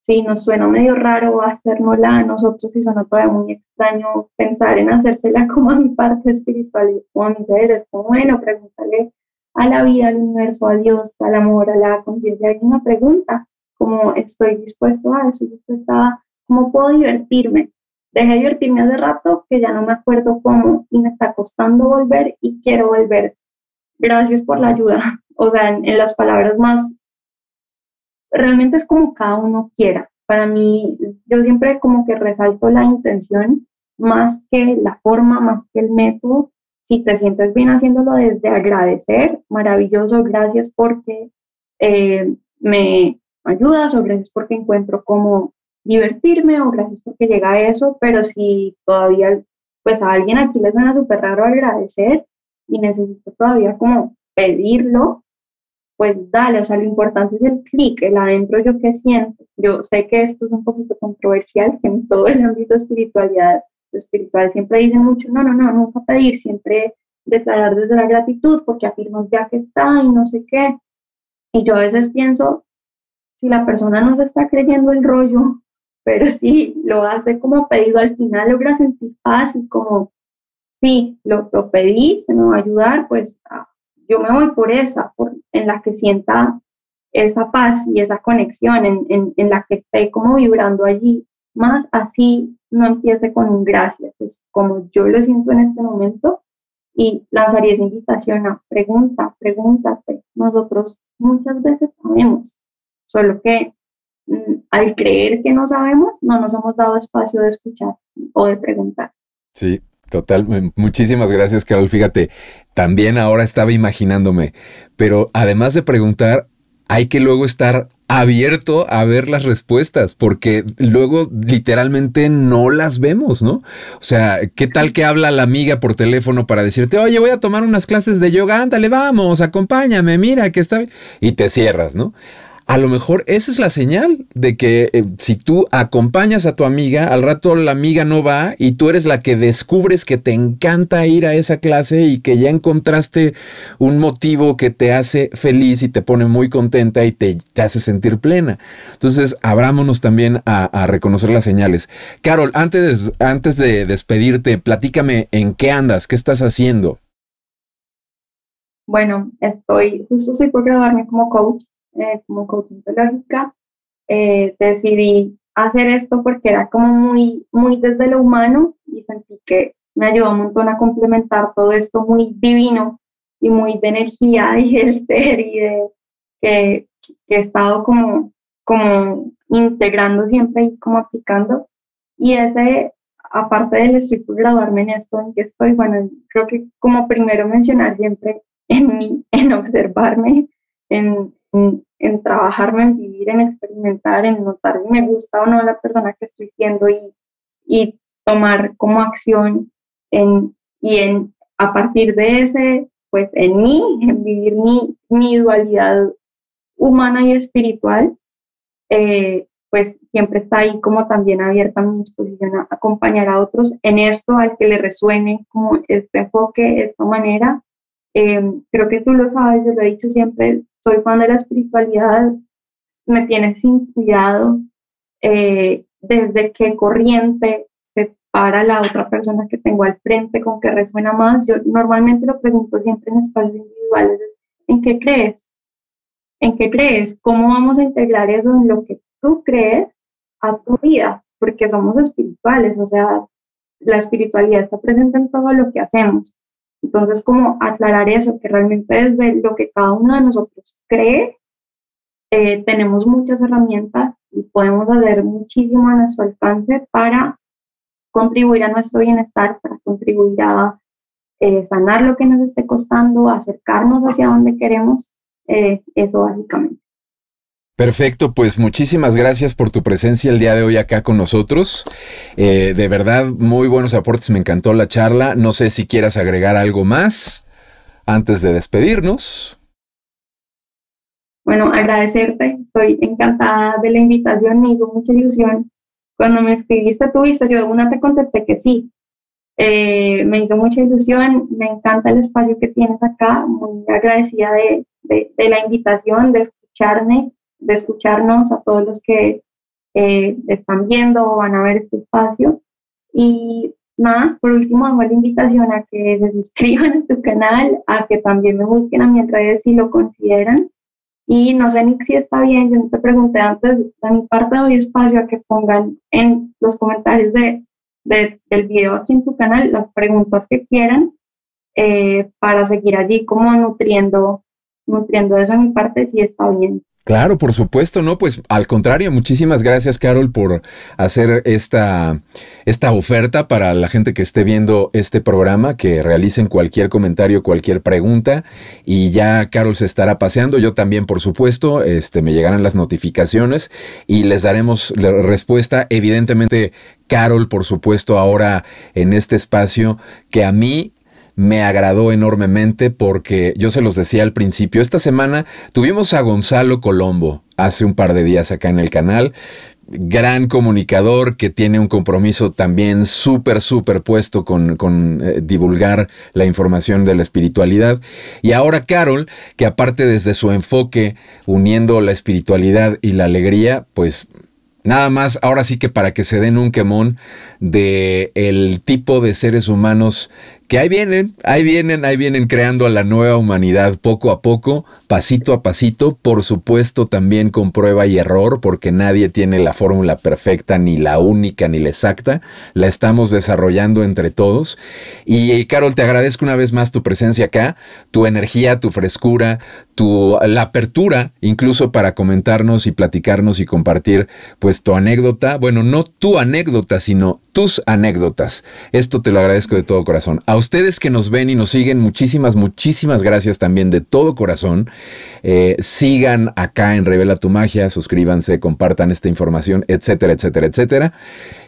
Si nos suena medio raro hacérnosla a nosotros y suena todavía muy extraño pensar en hacérsela como a mi parte espiritual o a mi ser, es como, bueno, pregúntale a la vida, al universo, a Dios, al amor, a la conciencia, hay una pregunta, como estoy dispuesto a, estoy dispuesta a ¿Cómo puedo divertirme? Dejé de divertirme hace rato que ya no me acuerdo cómo y me está costando volver y quiero volver. Gracias por la ayuda. <laughs> O sea, en, las palabras más, realmente es como cada uno quiera. Para mí, yo siempre como que resalto la intención más que la forma, más que el método. Si te sientes bien haciéndolo desde agradecer, maravilloso, gracias porque eh, me ayudas o gracias porque encuentro como divertirme o gracias porque llega eso, pero si todavía pues a alguien aquí le suena súper raro agradecer y necesito todavía como pedirlo, pues dale, o sea, lo importante es el clic, el adentro yo que siento. Yo sé que esto es un poquito controversial, que en todo el ámbito de espiritualidad, espiritual siempre dicen mucho, no, no, no, nunca pedir, siempre declarar desde la gratitud, porque afirmas ya que está y no sé qué. Y yo a veces pienso, si la persona no se está creyendo el rollo, pero <laughs> si lo hace como pedido, al final logra sentir paz y como, sí, lo, lo pedí, se me va a ayudar, pues ah, yo me voy por esa, en la que sienta esa paz y esa conexión, en, en, en la que esté como vibrando allí, más así no empiece con un gracias, es como yo lo siento en este momento y lanzaría esa invitación a pregunta, pregúntate. Nosotros muchas veces sabemos, solo que al creer que no sabemos, no nos hemos dado espacio de escuchar o de preguntar. Sí, Total, muchísimas gracias, Carol. Fíjate, también ahora estaba imaginándome, pero además de preguntar, hay que luego estar abierto a ver las respuestas, porque luego literalmente no las vemos, ¿no? O sea, ¿qué tal que habla la amiga por teléfono para decirte, oye, voy a tomar unas clases de yoga, ándale, vamos, acompáñame, mira que está... Y te cierras, ¿no? A lo mejor esa es la señal de que eh, si tú acompañas a tu amiga, al rato la amiga no va y tú eres la que descubres que te encanta ir a esa clase y que ya encontraste un motivo que te hace feliz y te pone muy contenta y te, hace sentir plena. Entonces, abrámonos también a, a, reconocer las señales. Carol, antes, antes de despedirte, platícame en qué andas, qué estás haciendo. Bueno, estoy, justo estoy por graduarme como coach eh, como coach ontológica, eh, decidí hacer esto porque era como muy, muy desde lo humano y sentí que me ayudó un montón a complementar todo esto muy divino y muy de energía y <laughs> de ser y de que, que he estado como, como integrando siempre y como aplicando. Y ese, aparte del estoy por graduarme en esto, en que estoy, bueno, creo que como primero mencionar siempre en mí, en observarme, en, en, trabajarme, en vivir, en experimentar, en notar si me gusta o no la persona que estoy siendo y, y tomar como acción en, y en, a partir de ese, pues en mí, en vivir mi, mi dualidad humana y espiritual, eh, pues siempre está ahí como también abierta mi disposición a acompañar a otros en esto, al que le resuene como este enfoque, esta manera. Eh, creo que tú lo sabes, yo lo he dicho siempre, soy fan de la espiritualidad, me tiene sin cuidado eh, desde qué corriente se para la otra persona que tengo al frente, con qué resuena más. Yo normalmente lo pregunto siempre en espacios individuales, ¿en qué crees? ¿En qué crees? ¿Cómo vamos a integrar eso en lo que tú crees a tu vida? Porque somos espirituales, o sea, la espiritualidad está presente en todo lo que hacemos. Entonces, como aclarar eso, que realmente desde lo que cada uno de nosotros cree, eh, tenemos muchas herramientas y podemos hacer muchísimo a nuestro alcance para contribuir a nuestro bienestar, para contribuir a eh, sanar lo que nos esté costando, acercarnos hacia donde queremos, eh, eso básicamente. Perfecto, pues muchísimas gracias por tu presencia el día de hoy acá con nosotros. Eh, de verdad, muy buenos aportes, me encantó la charla. No sé si quieras agregar algo más antes de despedirnos. Bueno, agradecerte, estoy encantada de la invitación, me hizo mucha ilusión. Cuando me escribiste tu historia, yo de una te contesté que sí. Eh, me hizo mucha ilusión, me encanta el espacio que tienes acá, muy agradecida de, de la invitación, de escucharme de escucharnos, a todos los que eh, están viendo o van a ver este espacio. Y nada, por último hago la invitación a que se suscriban a tu canal, a que también me busquen a mi redes si lo consideran. Y no sé ni si está bien, yo no te pregunté antes, de mi parte doy espacio a que pongan en los comentarios de, del video aquí en tu canal las preguntas que quieran eh, para seguir allí como nutriendo, nutriendo eso a mi parte si está bien. Claro, por supuesto, no, pues al contrario, muchísimas gracias Carol por hacer esta, esta oferta para la gente que esté viendo este programa, que realicen cualquier comentario, cualquier pregunta y ya Carol se estará paseando, yo también por supuesto, este, me llegarán las notificaciones y les daremos la respuesta. Evidentemente, Carol, por supuesto, ahora en este espacio que a mí me agradó enormemente porque yo se los decía al principio, esta semana tuvimos a Gonzalo Colombo hace un par de días acá en el canal, gran comunicador que tiene un compromiso también súper, súper puesto con, eh, divulgar la información de la espiritualidad. Y ahora Carol, que aparte desde su enfoque, uniendo la espiritualidad y la alegría, pues nada más, ahora sí que para que se den un quemón de el tipo de seres humanos que ahí vienen, ahí vienen, ahí vienen creando a la nueva humanidad poco a poco, pasito a pasito, por supuesto también con prueba y error, porque nadie tiene la fórmula perfecta, ni la única, ni la exacta, la estamos desarrollando entre todos. Y Carol, te agradezco una vez más tu presencia acá, tu energía, tu frescura, tu, la apertura, incluso para comentarnos y platicarnos y compartir pues tu anécdota, bueno, no tu anécdota, sino tus anécdotas. Esto te lo agradezco de todo corazón ustedes que nos ven y nos siguen, muchísimas, muchísimas gracias también de todo corazón. Eh, sigan acá en Revela tu Magia, suscríbanse, compartan esta información, etcétera, etcétera, etcétera.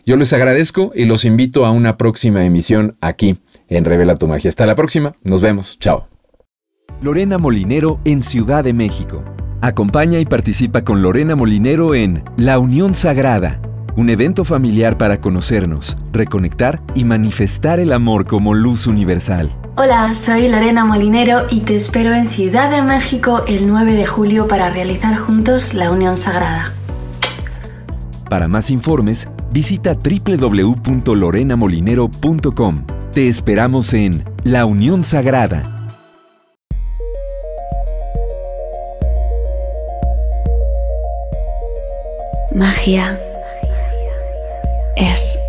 Yo les agradezco y los invito a una próxima emisión aquí en Revela tu Magia. Hasta la próxima, nos vemos, chao. Lorena Molinero en Ciudad de México. Acompaña y participa con Lorena Molinero en La Unión Sagrada un evento familiar para conocernos, reconectar y manifestar el amor como luz universal. Hola, soy Lorena Molinero y te espero en Ciudad de México el 9 de julio para realizar juntos la Unión Sagrada. Para más informes, visita www.lorenamolinero.com. Te esperamos en La Unión Sagrada. Magia es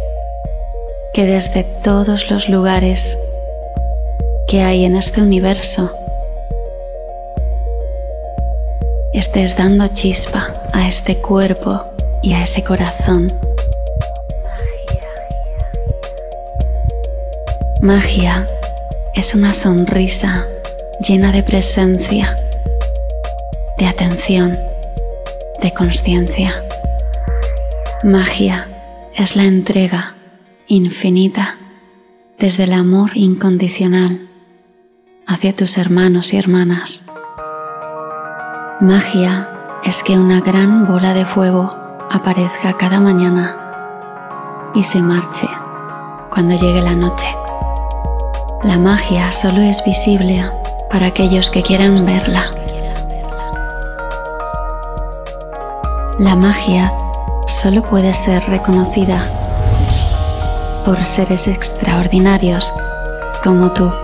que desde todos los lugares que hay en este universo estés dando chispa a este cuerpo y a ese corazón. Magia es una sonrisa llena de presencia, de atención, de conciencia. Magia es la entrega infinita desde el amor incondicional hacia tus hermanos y hermanas. Magia es que una gran bola de fuego aparezca cada mañana y se marche cuando llegue la noche. La magia solo es visible para aquellos que quieran verla. La magia solo puede ser reconocida por seres extraordinarios como tú.